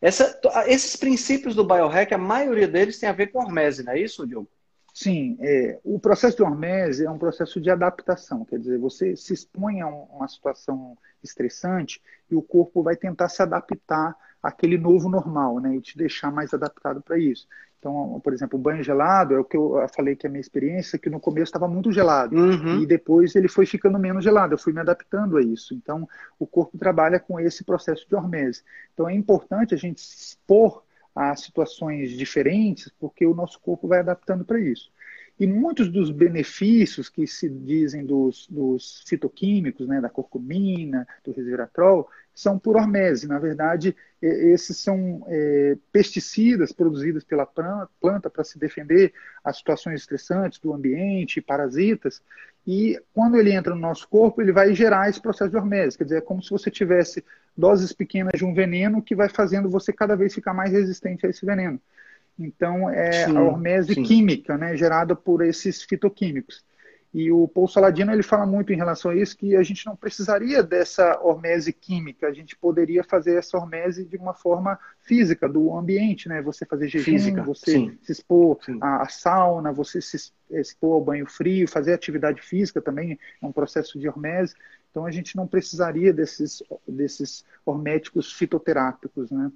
Essa, esses princípios do biohack, a maioria deles tem a ver com hormese, não é isso, Diogo? Sim, é, o processo de hormese é um processo de adaptação, quer dizer, você se expõe a uma situação estressante e o corpo vai tentar se adaptar àquele novo normal, né, e te deixar mais adaptado para isso. Então, por exemplo, o banho gelado é o que eu falei que é a minha experiência, que no começo estava muito gelado uhum. e depois ele foi ficando menos gelado. Eu fui me adaptando a isso. Então, o corpo trabalha com esse processo de hormese. Então, é importante a gente se expor a situações diferentes, porque o nosso corpo vai adaptando para isso. E muitos dos benefícios que se dizem dos, dos fitoquímicos, né, da curcumina, do resveratrol, são por hormese. Na verdade, esses são é, pesticidas produzidos pela planta para se defender as situações estressantes do ambiente, parasitas. E quando ele entra no nosso corpo, ele vai gerar esse processo de hormese. Quer dizer, é como se você tivesse doses pequenas de um veneno que vai fazendo você cada vez ficar mais resistente a esse veneno. Então, é sim, a hormese sim. química, né, gerada por esses fitoquímicos. E o Paul Saladino ele fala muito em relação a isso que a gente não precisaria dessa hormese química, a gente poderia fazer essa hormese de uma forma física, do ambiente, né? Você fazer jejum, física, você sim. se expor à, à, sauna, você se expor ao banho frio, fazer atividade física também é um processo de hormese. Então a gente não precisaria desses, desses horméticos fitoterápicos, né?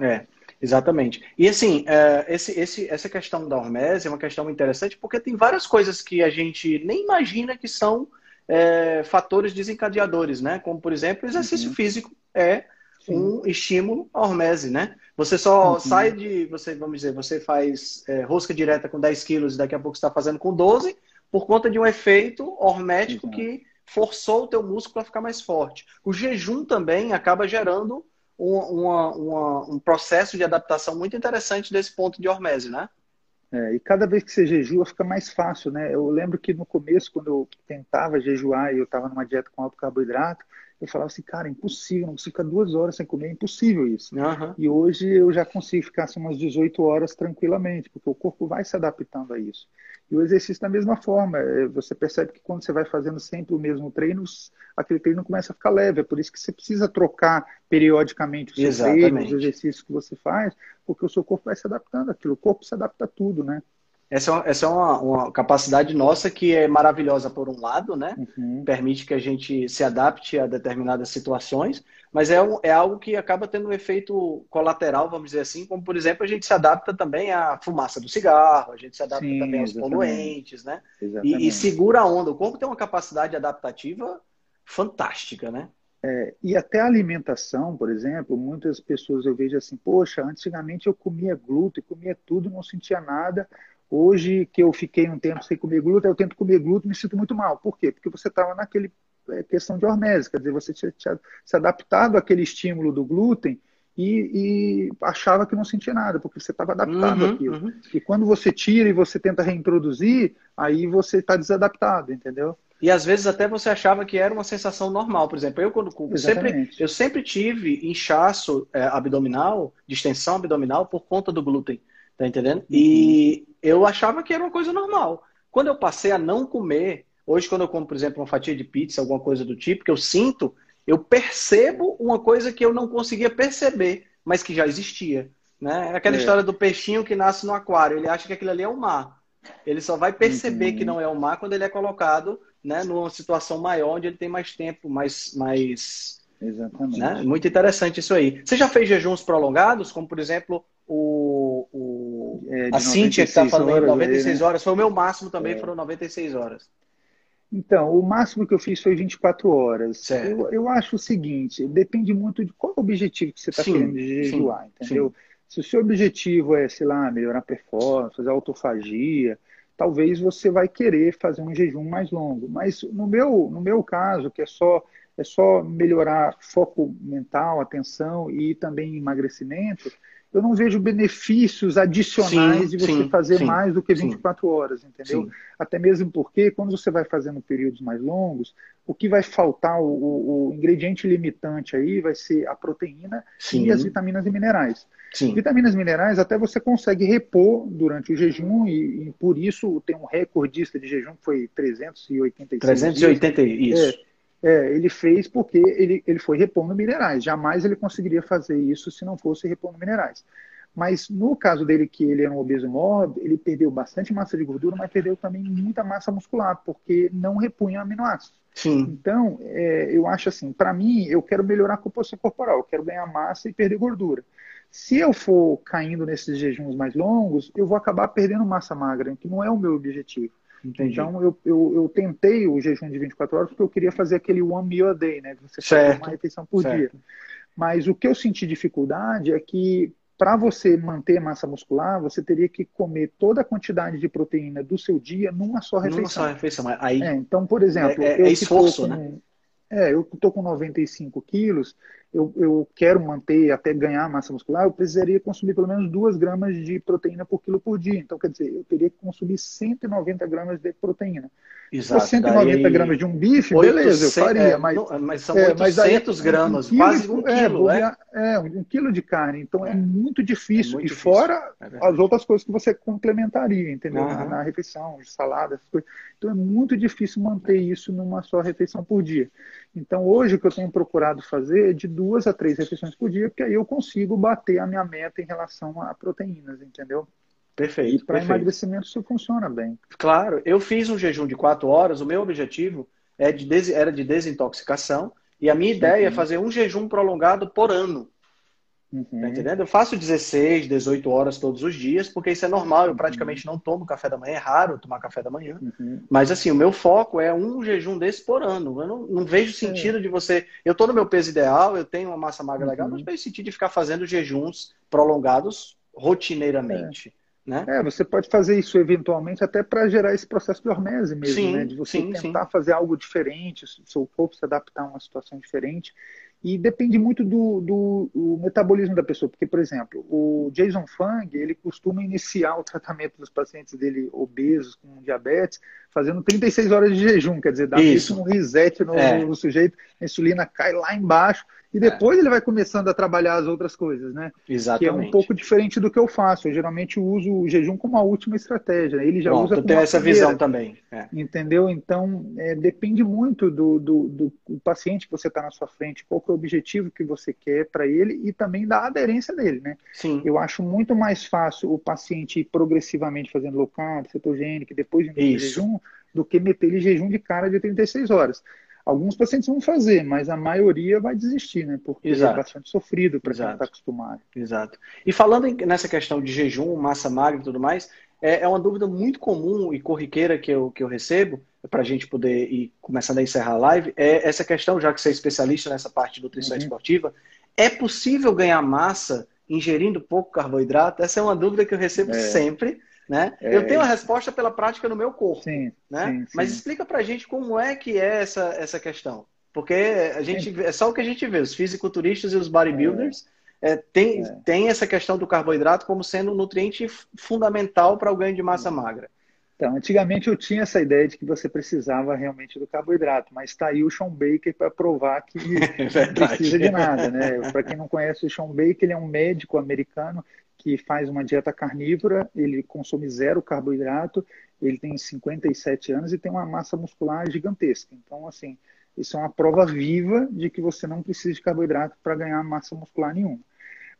É. Exatamente. E assim, é, esse, esse, essa questão da hormese é uma questão interessante porque tem várias coisas que a gente nem imagina que são é, fatores desencadeadores, né? Como, por exemplo, o exercício uhum. físico é Sim. um estímulo à hormese, né? Você só uhum. sai de, você, vamos dizer, você faz é, rosca direta com 10 quilos e daqui a pouco está fazendo com 12 por conta de um efeito hormético uhum. que forçou o teu músculo a ficar mais forte. O jejum também acaba gerando uma, uma, um processo de adaptação muito interessante desse ponto de hormese, né? É, e cada vez que você jejua fica mais fácil, né? Eu lembro que no começo, quando eu tentava jejuar e eu estava numa dieta com alto carboidrato, eu falava assim, cara, impossível, não consigo ficar duas horas sem comer, é impossível isso. Uhum. E hoje eu já consigo ficar assim, umas 18 horas tranquilamente, porque o corpo vai se adaptando a isso. E o exercício da mesma forma, é, você percebe que quando você vai fazendo sempre o mesmo treino, aquele treino começa a ficar leve, é por isso que você precisa trocar periodicamente os seus treinos, os exercícios que você faz, porque o seu corpo vai se adaptando àquilo, o corpo se adapta a tudo, né? Essa é, uma, essa é uma, uma, capacidade nossa que é maravilhosa por um lado, né? Uhum. Permite que a gente se adapte a determinadas situações, mas é, um, é algo que acaba tendo um efeito colateral, vamos dizer assim, como por exemplo a gente se adapta também à fumaça do cigarro, a gente se adapta Sim, também aos exatamente. poluentes, né? E, e, segura a onda. O corpo tem uma capacidade adaptativa fantástica, né? É, e até a alimentação, por exemplo, muitas pessoas eu vejo assim, poxa, antigamente eu comia glúten, comia tudo, não sentia nada. Hoje que eu fiquei um tempo sem comer glúten, eu tento comer glúten e me sinto muito mal. Por quê? Porque você estava naquele é, questão de hormese, quer dizer, você tinha, tinha se adaptado àquele estímulo do glúten e, e, achava que não sentia nada, porque você estava adaptado uhum, àquilo. Uhum. E quando você tira e você tenta reintroduzir, aí você está desadaptado, entendeu? E às vezes até você achava que era uma sensação normal. Por exemplo, eu quando eu sempre, eu sempre tive inchaço é, abdominal, distensão abdominal por conta do glúten. Tá entendendo? Uhum. E eu achava que era uma coisa normal. Quando eu passei a não comer, hoje quando eu como, por exemplo, uma fatia de pizza, alguma coisa do tipo, que eu sinto, eu percebo uma coisa que eu não conseguia perceber, mas que já existia. Né? É aquela é. história do peixinho que nasce no aquário. Ele acha que aquilo ali é o mar. Ele só vai perceber uhum. que não é o mar quando ele é colocado né, numa situação maior, onde ele tem mais tempo, mais. mais Exatamente. Né? Muito interessante isso aí. Você já fez jejuns prolongados, como por exemplo o, o é, a Cintia que está falando horas, 96 né? horas, foi o meu máximo também, é. foram 96 horas. Então, o máximo que eu fiz foi 24 horas. Eu, eu, acho o seguinte, depende muito de qual objetivo que você está querendo jejuar, sim, entendeu? Sim. Se o seu objetivo é, sei lá, melhorar a performance, fazer autofagia, talvez você vai querer fazer um jejum mais longo. Mas no meu, no meu caso, que é só é só melhorar foco mental, atenção e também emagrecimento, eu não vejo benefícios adicionais sim, de você sim, fazer sim, mais do que 24 horas, entendeu? Até mesmo porque quando você vai fazendo períodos mais longos, o que vai faltar, o, o, ingrediente limitante aí vai ser a proteína e as vitaminas e minerais. Vitaminas e minerais até você consegue repor durante o jejum e, e, por isso tem um recordista de jejum que foi 386 380, dias. isso. É, é, ele fez porque ele, ele foi repondo minerais. Jamais ele conseguiria fazer isso se não fosse repondo minerais. Mas no caso dele, que ele era um obeso mórbido, ele perdeu bastante massa de gordura, mas perdeu também muita massa muscular, porque não repunha aminoácidos. Sim. Então, é, eu acho assim, para mim, eu quero melhorar a composição corporal, eu quero ganhar massa e perder gordura. Se eu for caindo nesses jejuns mais longos, eu vou acabar perdendo massa magra, que não é o meu objetivo. Entendi. Então, eu, eu, eu, tentei o jejum de 24 horas porque eu queria fazer aquele one meal a day, né? Você faz uma refeição por certo. dia. Mas o que eu senti dificuldade é que para você manter massa muscular, você teria que comer toda a quantidade de proteína do seu dia numa só refeição. Numa só refeição. Aí, é, então, por exemplo, é, é, é esforço, né? É, eu estou com 95 quilos, eu, eu quero manter até ganhar massa muscular, eu precisaria consumir pelo menos 2 gramas de proteína por quilo por dia. Então, quer dizer, eu teria que consumir 190 gramas de proteína. Exato. Se 190 daí... gramas de um bife, 800, beleza, eu faria. É, mas, não, mas são 800 é, mas gramas, um quase um é, quilo, né? É, um quilo de carne. Então, é, é muito difícil. Muito e difícil. fora as outras coisas que você complementaria, entendeu? Uhum. Na, na, refeição, salada, essas coisas. Então, é muito difícil manter isso numa só refeição por dia. Então, hoje, o que eu tenho procurado fazer é de duas a três refeições por dia, porque aí eu consigo bater a minha meta em relação a proteínas, entendeu? Perfeito. E para emagrecimento isso funciona bem. Claro, eu fiz um jejum de quatro horas, o meu objetivo é de era de desintoxicação, e a minha ideia é fazer um jejum prolongado por ano. Uhum. Tá entendendo? Eu faço 16, 18 horas todos os dias, porque isso é normal. Eu uhum. praticamente não tomo café da manhã. É raro tomar café da manhã. Uhum. Mas assim, o meu foco é um jejum desse por ano. Eu não, não vejo sentido é. de você. Eu estou no meu peso ideal, eu tenho uma massa magra legal, mas não vejo sentido de ficar fazendo jejuns prolongados rotineiramente. É. Né? É, você pode fazer isso eventualmente até para gerar esse processo de hormese mesmo, sim, né? De você sim, tentar sim. fazer algo diferente, seu corpo se adaptar a uma situação diferente. E depende muito do, do, do, metabolismo da pessoa, porque, por exemplo, o Jason Fung, ele costuma iniciar o tratamento dos pacientes dele obesos com diabetes fazendo 36 horas de jejum, quer dizer, dá isso. um reset no, é. no, sujeito, a insulina cai lá embaixo e depois é. ele vai começando a trabalhar as outras coisas, né? Exatamente. Que é um pouco diferente do que eu faço. Eu geralmente uso o jejum como a última estratégia. Né? Ele já Bom, usa como tem essa primeira, visão também. É. Entendeu? Então, é, depende muito do, do, do, paciente que você está na sua frente, qual que é o objetivo que você quer para ele e também da aderência dele, né? Sim. Eu acho muito mais fácil o paciente ir progressivamente fazendo low carb, cetogênico, depois de jejum, do que meter ele jejum de cara de 36 horas. Alguns pacientes vão fazer, mas a maioria vai desistir, né? Porque Exato. é bastante sofrido para quem está acostumado. Exato. E falando nessa questão de jejum, massa magra e tudo mais, é, é uma dúvida muito comum e corriqueira que eu, que eu recebo, para a gente poder ir começando a encerrar a live, é essa questão, já que você é especialista nessa parte de nutrição uhum. esportiva, é possível ganhar massa ingerindo pouco carboidrato? Essa é uma dúvida que eu recebo é. sempre né? É, eu tenho a resposta pela prática no meu corpo. Sim, né? Sim, sim. Mas explica pra gente como é que é essa, essa questão. Porque a gente é só o que a gente vê, os fisiculturistas e os bodybuilders é. Tem, é. tem essa questão do carboidrato como sendo um nutriente fundamental para o ganho de massa magra. Então, antigamente eu tinha essa ideia de que você precisava realmente do carboidrato, mas está aí o Sean Baker para provar que é não precisa de nada, né? Para quem não conhece o Sean Baker, ele é um médico americano que faz uma dieta carnívora, ele consome zero carboidrato, ele tem 57 anos e tem uma massa muscular gigantesca. Então, assim, isso é uma prova viva de que você não precisa de carboidrato para ganhar massa muscular nenhuma.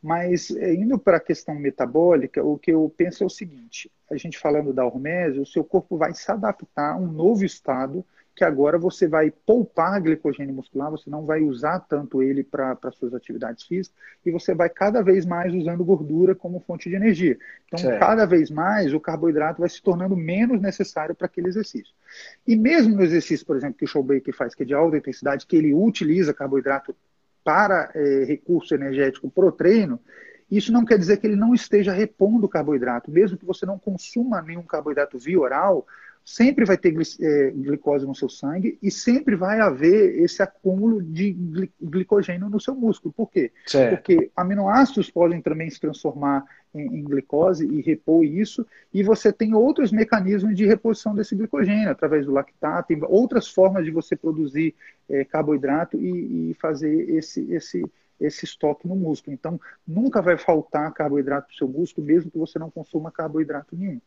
Mas, eh, indo para a questão metabólica, o que eu penso é o seguinte: a gente falando da hormese, o seu corpo vai se adaptar a um novo estado que agora você vai poupar glicogênio muscular, você não vai usar tanto ele para suas atividades físicas e você vai cada vez mais usando gordura como fonte de energia. Então, certo. cada vez mais o carboidrato vai se tornando menos necessário para aquele exercício. E mesmo no exercício, por exemplo, que o Showbaker faz, que é de alta intensidade, que ele utiliza carboidrato para é, recurso energético pro treino, isso não quer dizer que ele não esteja repondo carboidrato. Mesmo que você não consuma nenhum carboidrato via oral, sempre vai ter é, glicose no seu sangue e sempre vai haver esse acúmulo de glicogênio no seu músculo. Por quê? Certo. Porque aminoácidos podem também se transformar em, em, glicose e repor isso, e você tem outros mecanismos de reposição desse glicogênio, através do lactato, tem outras formas de você produzir é, carboidrato e, e fazer esse, esse, esse estoque no músculo. Então, nunca vai faltar carboidrato para o seu músculo, mesmo que você não consuma carboidrato nenhum.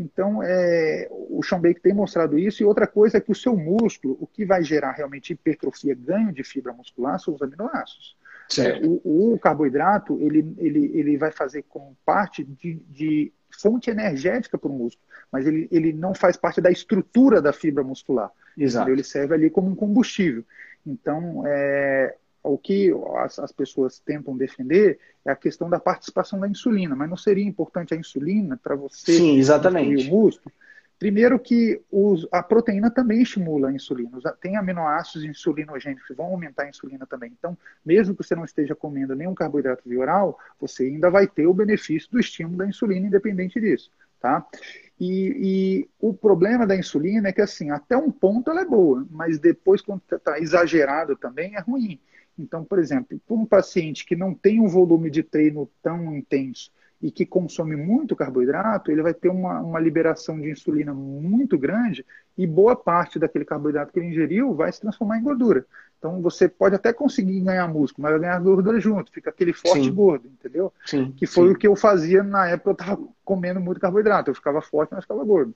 Então, é, o Sean Baker tem mostrado isso. E outra coisa é que o seu músculo, o que vai gerar realmente hipertrofia, ganho de fibra muscular, são os aminoácidos. É, o, o, carboidrato, ele, ele, ele vai fazer como parte de, de fonte energética para o músculo, mas ele, ele não faz parte da estrutura da fibra muscular. Exato. Ele serve ali como um combustível. Então, é, o que as, as, pessoas tentam defender é a questão da participação da insulina, mas não seria importante a insulina para você Sim, exatamente. o músculo? Primeiro que os, a proteína também estimula a insulina. Tem aminoácidos insulinogênicos que vão aumentar a insulina também. Então, mesmo que você não esteja comendo nenhum carboidrato via oral, você ainda vai ter o benefício do estímulo da insulina independente disso, tá? E, e o problema da insulina é que, assim, até um ponto ela é boa, mas depois, quando está exagerado também, é ruim. Então, por exemplo, para um paciente que não tem um volume de treino tão intenso e que consome muito carboidrato, ele vai ter uma, uma liberação de insulina muito grande e boa parte daquele carboidrato que ele ingeriu vai se transformar em gordura. Então você pode até conseguir ganhar músculo, mas vai ganhar gordura junto, fica aquele forte sim. gordo, entendeu? Sim, que foi sim. o que eu fazia na época, eu estava comendo muito carboidrato, eu ficava forte, mas ficava gordo.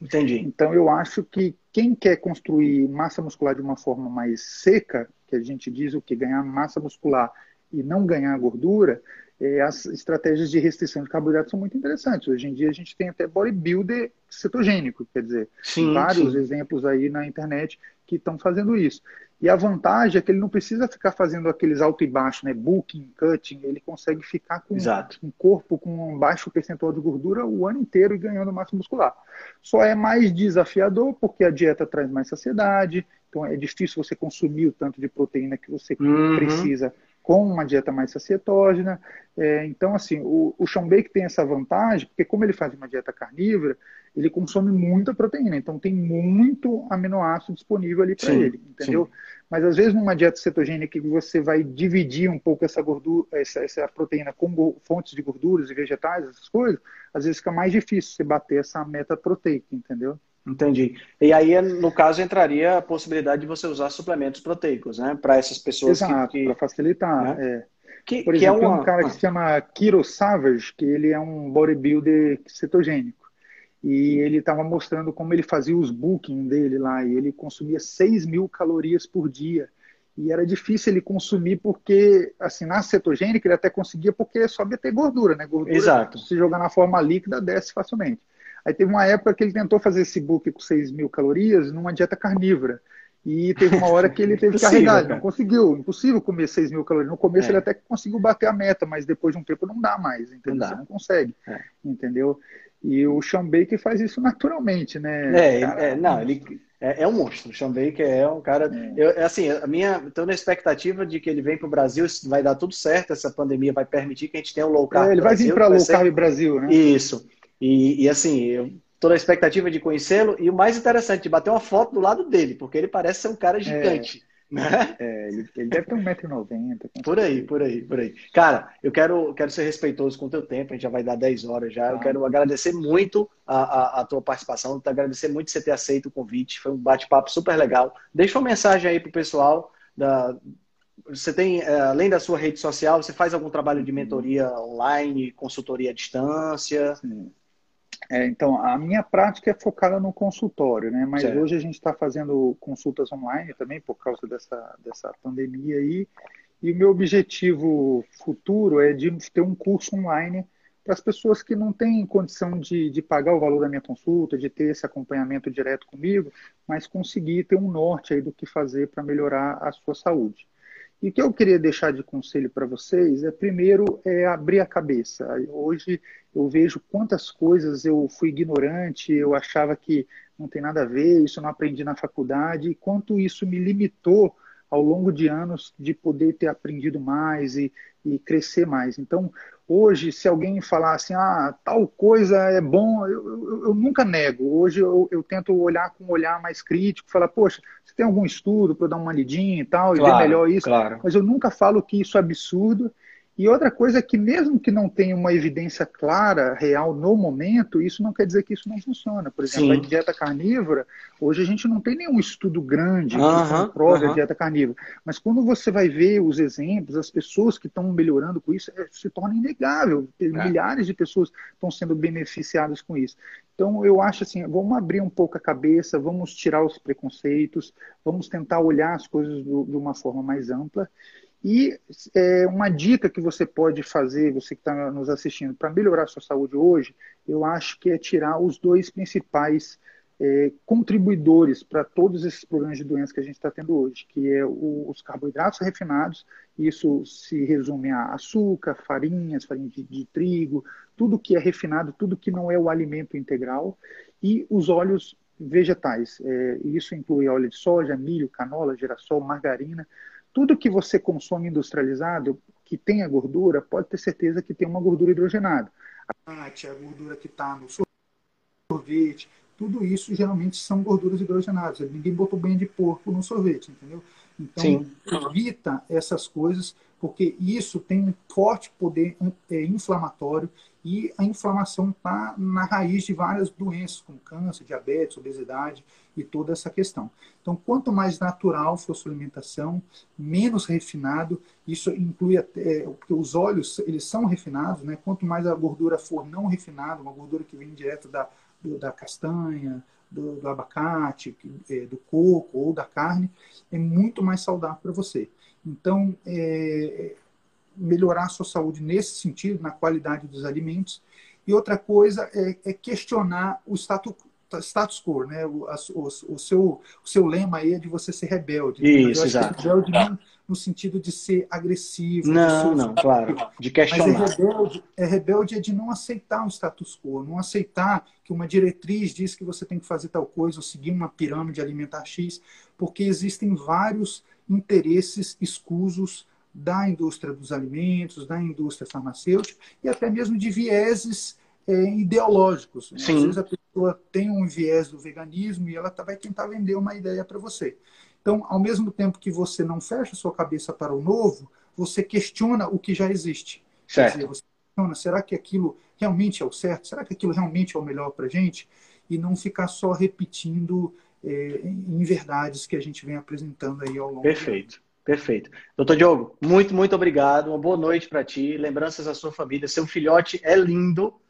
Entendi. Então eu acho que quem quer construir massa muscular de uma forma mais seca, que a gente diz o que ganhar massa muscular e não ganhar gordura, é, as estratégias de restrição de carboidratos são muito interessantes. Hoje em dia a gente tem até bodybuilder cetogênico, quer dizer, sim, vários sim. exemplos aí na internet que estão fazendo isso. E a vantagem é que ele não precisa ficar fazendo aqueles alto e baixo, né? Booking, cutting, ele consegue ficar com Exato. um corpo com um baixo percentual de gordura o ano inteiro e ganhando massa muscular. Só é mais desafiador porque a dieta traz mais saciedade, então é difícil você consumir o tanto de proteína que você uhum. precisa com uma dieta mais sacietógena. É, então, assim, o, o Sean Bake tem essa vantagem, porque como ele faz uma dieta carnívora, ele consome muita proteína, então tem muito aminoácido disponível ali para ele, entendeu? Sim. Mas às vezes numa dieta cetogênica que você vai dividir um pouco essa gordura, essa, essa proteína com fontes de gorduras e vegetais, essas coisas, às vezes fica mais difícil você bater essa meta proteica, entendeu? Entendi. E aí, no caso, entraria a possibilidade de você usar suplementos proteicos, né? Para essas pessoas Exato, que. para facilitar. Né? É. Que, Por exemplo, que é uma... tem um cara que se chama Kiro Savage, que ele é um bodybuilder cetogênico. E ele estava mostrando como ele fazia os booking dele lá. E ele consumia 6 mil calorias por dia. E era difícil ele consumir porque, assim, na cetogênica ele até conseguia porque só ter gordura, né? Gordura, Exato. se jogar na forma líquida, desce facilmente. Aí teve uma época que ele tentou fazer esse book com 6 mil calorias numa dieta carnívora. E teve uma hora que ele teve que carregar, ele não conseguiu, impossível comer 6 mil calorias. No começo é. ele até conseguiu bater a meta, mas depois de um tempo não dá mais, entendeu? Não dá. Você não consegue, é. entendeu? E o Sean Baker faz isso naturalmente, né? É, é não, ele é, é, um monstro. O Sean Baker é um cara. É. Eu, assim, a minha. Estou na expectativa de que ele venha para o Brasil, vai dar tudo certo, essa pandemia vai permitir que a gente tenha o low carb. É, ele vai vir para low carb Brasil, né? Isso. E, e assim, eu tô na expectativa de conhecê-lo. E o mais interessante, de bater uma foto do lado dele, porque ele parece ser um cara gigante. É. Né? É, ele, ele deve ter 1,90m. Por aí, por aí, por aí. Cara, eu quero, quero ser respeitoso com o teu tempo, a gente já vai dar 10 horas já. Ah. Eu quero agradecer muito a, a, a, tua participação, agradecer muito você ter aceito o convite. Foi um bate-papo super legal. Deixa uma mensagem aí pro pessoal da, você tem, é, além da sua rede social, você faz algum trabalho de mentoria online, consultoria à distância? Sim. É, então, a minha prática é focada no consultório, né? Mas certo. hoje a gente está fazendo consultas online também por causa dessa, dessa pandemia aí. E o meu objetivo futuro é de ter um curso online para as pessoas que não têm condição de, de pagar o valor da minha consulta, de ter esse acompanhamento direto comigo, mas conseguir ter um norte aí do que fazer para melhorar a sua saúde. E o que eu queria deixar de conselho para vocês é, primeiro, é abrir a cabeça. Hoje eu vejo quantas coisas eu fui ignorante, eu achava que não tem nada a ver, isso eu não aprendi na faculdade, e quanto isso me limitou ao longo de anos de poder ter aprendido mais e, e crescer mais. Então, hoje, se alguém falar assim, ah, tal coisa é bom, eu, eu, eu nunca nego. Hoje eu, eu, tento olhar com um olhar mais crítico, falar, poxa, você tem algum estudo para dar uma lidinha e tal, claro, e ver melhor isso? Claro. Mas eu nunca falo que isso é absurdo e outra coisa é que, mesmo que não tenha uma evidência clara, real, no momento, isso não quer dizer que isso não funciona. Por exemplo, Sim. a dieta carnívora, hoje a gente não tem nenhum estudo grande que comprove a dieta carnívora. Mas quando você vai ver os exemplos, as pessoas que estão melhorando com isso, é, se torna inegável. É. Milhares de pessoas estão sendo beneficiadas com isso. Então, eu acho assim, vamos abrir um pouco a cabeça, vamos tirar os preconceitos, vamos tentar olhar as coisas do, de uma forma mais ampla. E é, uma dica que você pode fazer, você que está nos assistindo, para melhorar a sua saúde hoje, eu acho que é tirar os dois principais é, contribuidores para todos esses problemas de doença que a gente está tendo hoje, que é o, os carboidratos refinados, isso se resume a açúcar, farinhas, farinha de, de, trigo, tudo que é refinado, tudo que não é o alimento integral, e os óleos vegetais. É, isso inclui óleo de soja, milho, canola, girassol, margarina. Tudo que você consome industrializado, que tenha gordura, pode ter certeza que tem uma gordura hidrogenada. A gordura que está no sorvete, tudo isso geralmente são gorduras hidrogenadas. Ninguém botou banha de porco no sorvete, entendeu? Então, Sim. evita essas coisas, porque isso tem um forte poder é, inflamatório e a inflamação está na raiz de várias doenças, como câncer, diabetes, obesidade e toda essa questão. Então, quanto mais natural for sua alimentação, menos refinado, isso inclui até, porque os óleos, eles são refinados, né? Quanto mais a gordura for não refinada, uma gordura que vem direto da do, da castanha, do, do abacate, é, do coco ou da carne, é muito mais saudável para você. Então, é, melhorar a sua saúde nesse sentido, na qualidade dos alimentos. E outra coisa é, é questionar o status, status quo, né? O, a, o, o, seu, o seu lema aí é de você ser rebelde. Isso, exato. rebelde não no sentido de ser agressivo. Não, não, claro. De questionar. Mas é rebelde, é rebelde é de não aceitar o status quo, não aceitar que uma diretriz diz que você tem que fazer tal coisa ou seguir uma pirâmide alimentar X, porque existem vários interesses escusos da indústria dos alimentos, da indústria farmacêutica e até mesmo de vieses é, ideológicos. Né? Às vezes a pessoa tem um viés do veganismo e ela tá, vai tentar vender uma ideia para você. Então, ao mesmo tempo que você não fecha sua cabeça para o novo, você questiona o que já existe. Certo. Quer dizer, você questiona, será que aquilo realmente é o certo? Será que aquilo realmente é o melhor para a gente? E não ficar só repetindo é, em verdades que a gente vem apresentando aí ao longo Perfeito. Perfeito. Doutor Diogo, muito, muito obrigado. Uma boa noite para ti. Lembranças à sua família. Seu filhote é lindo.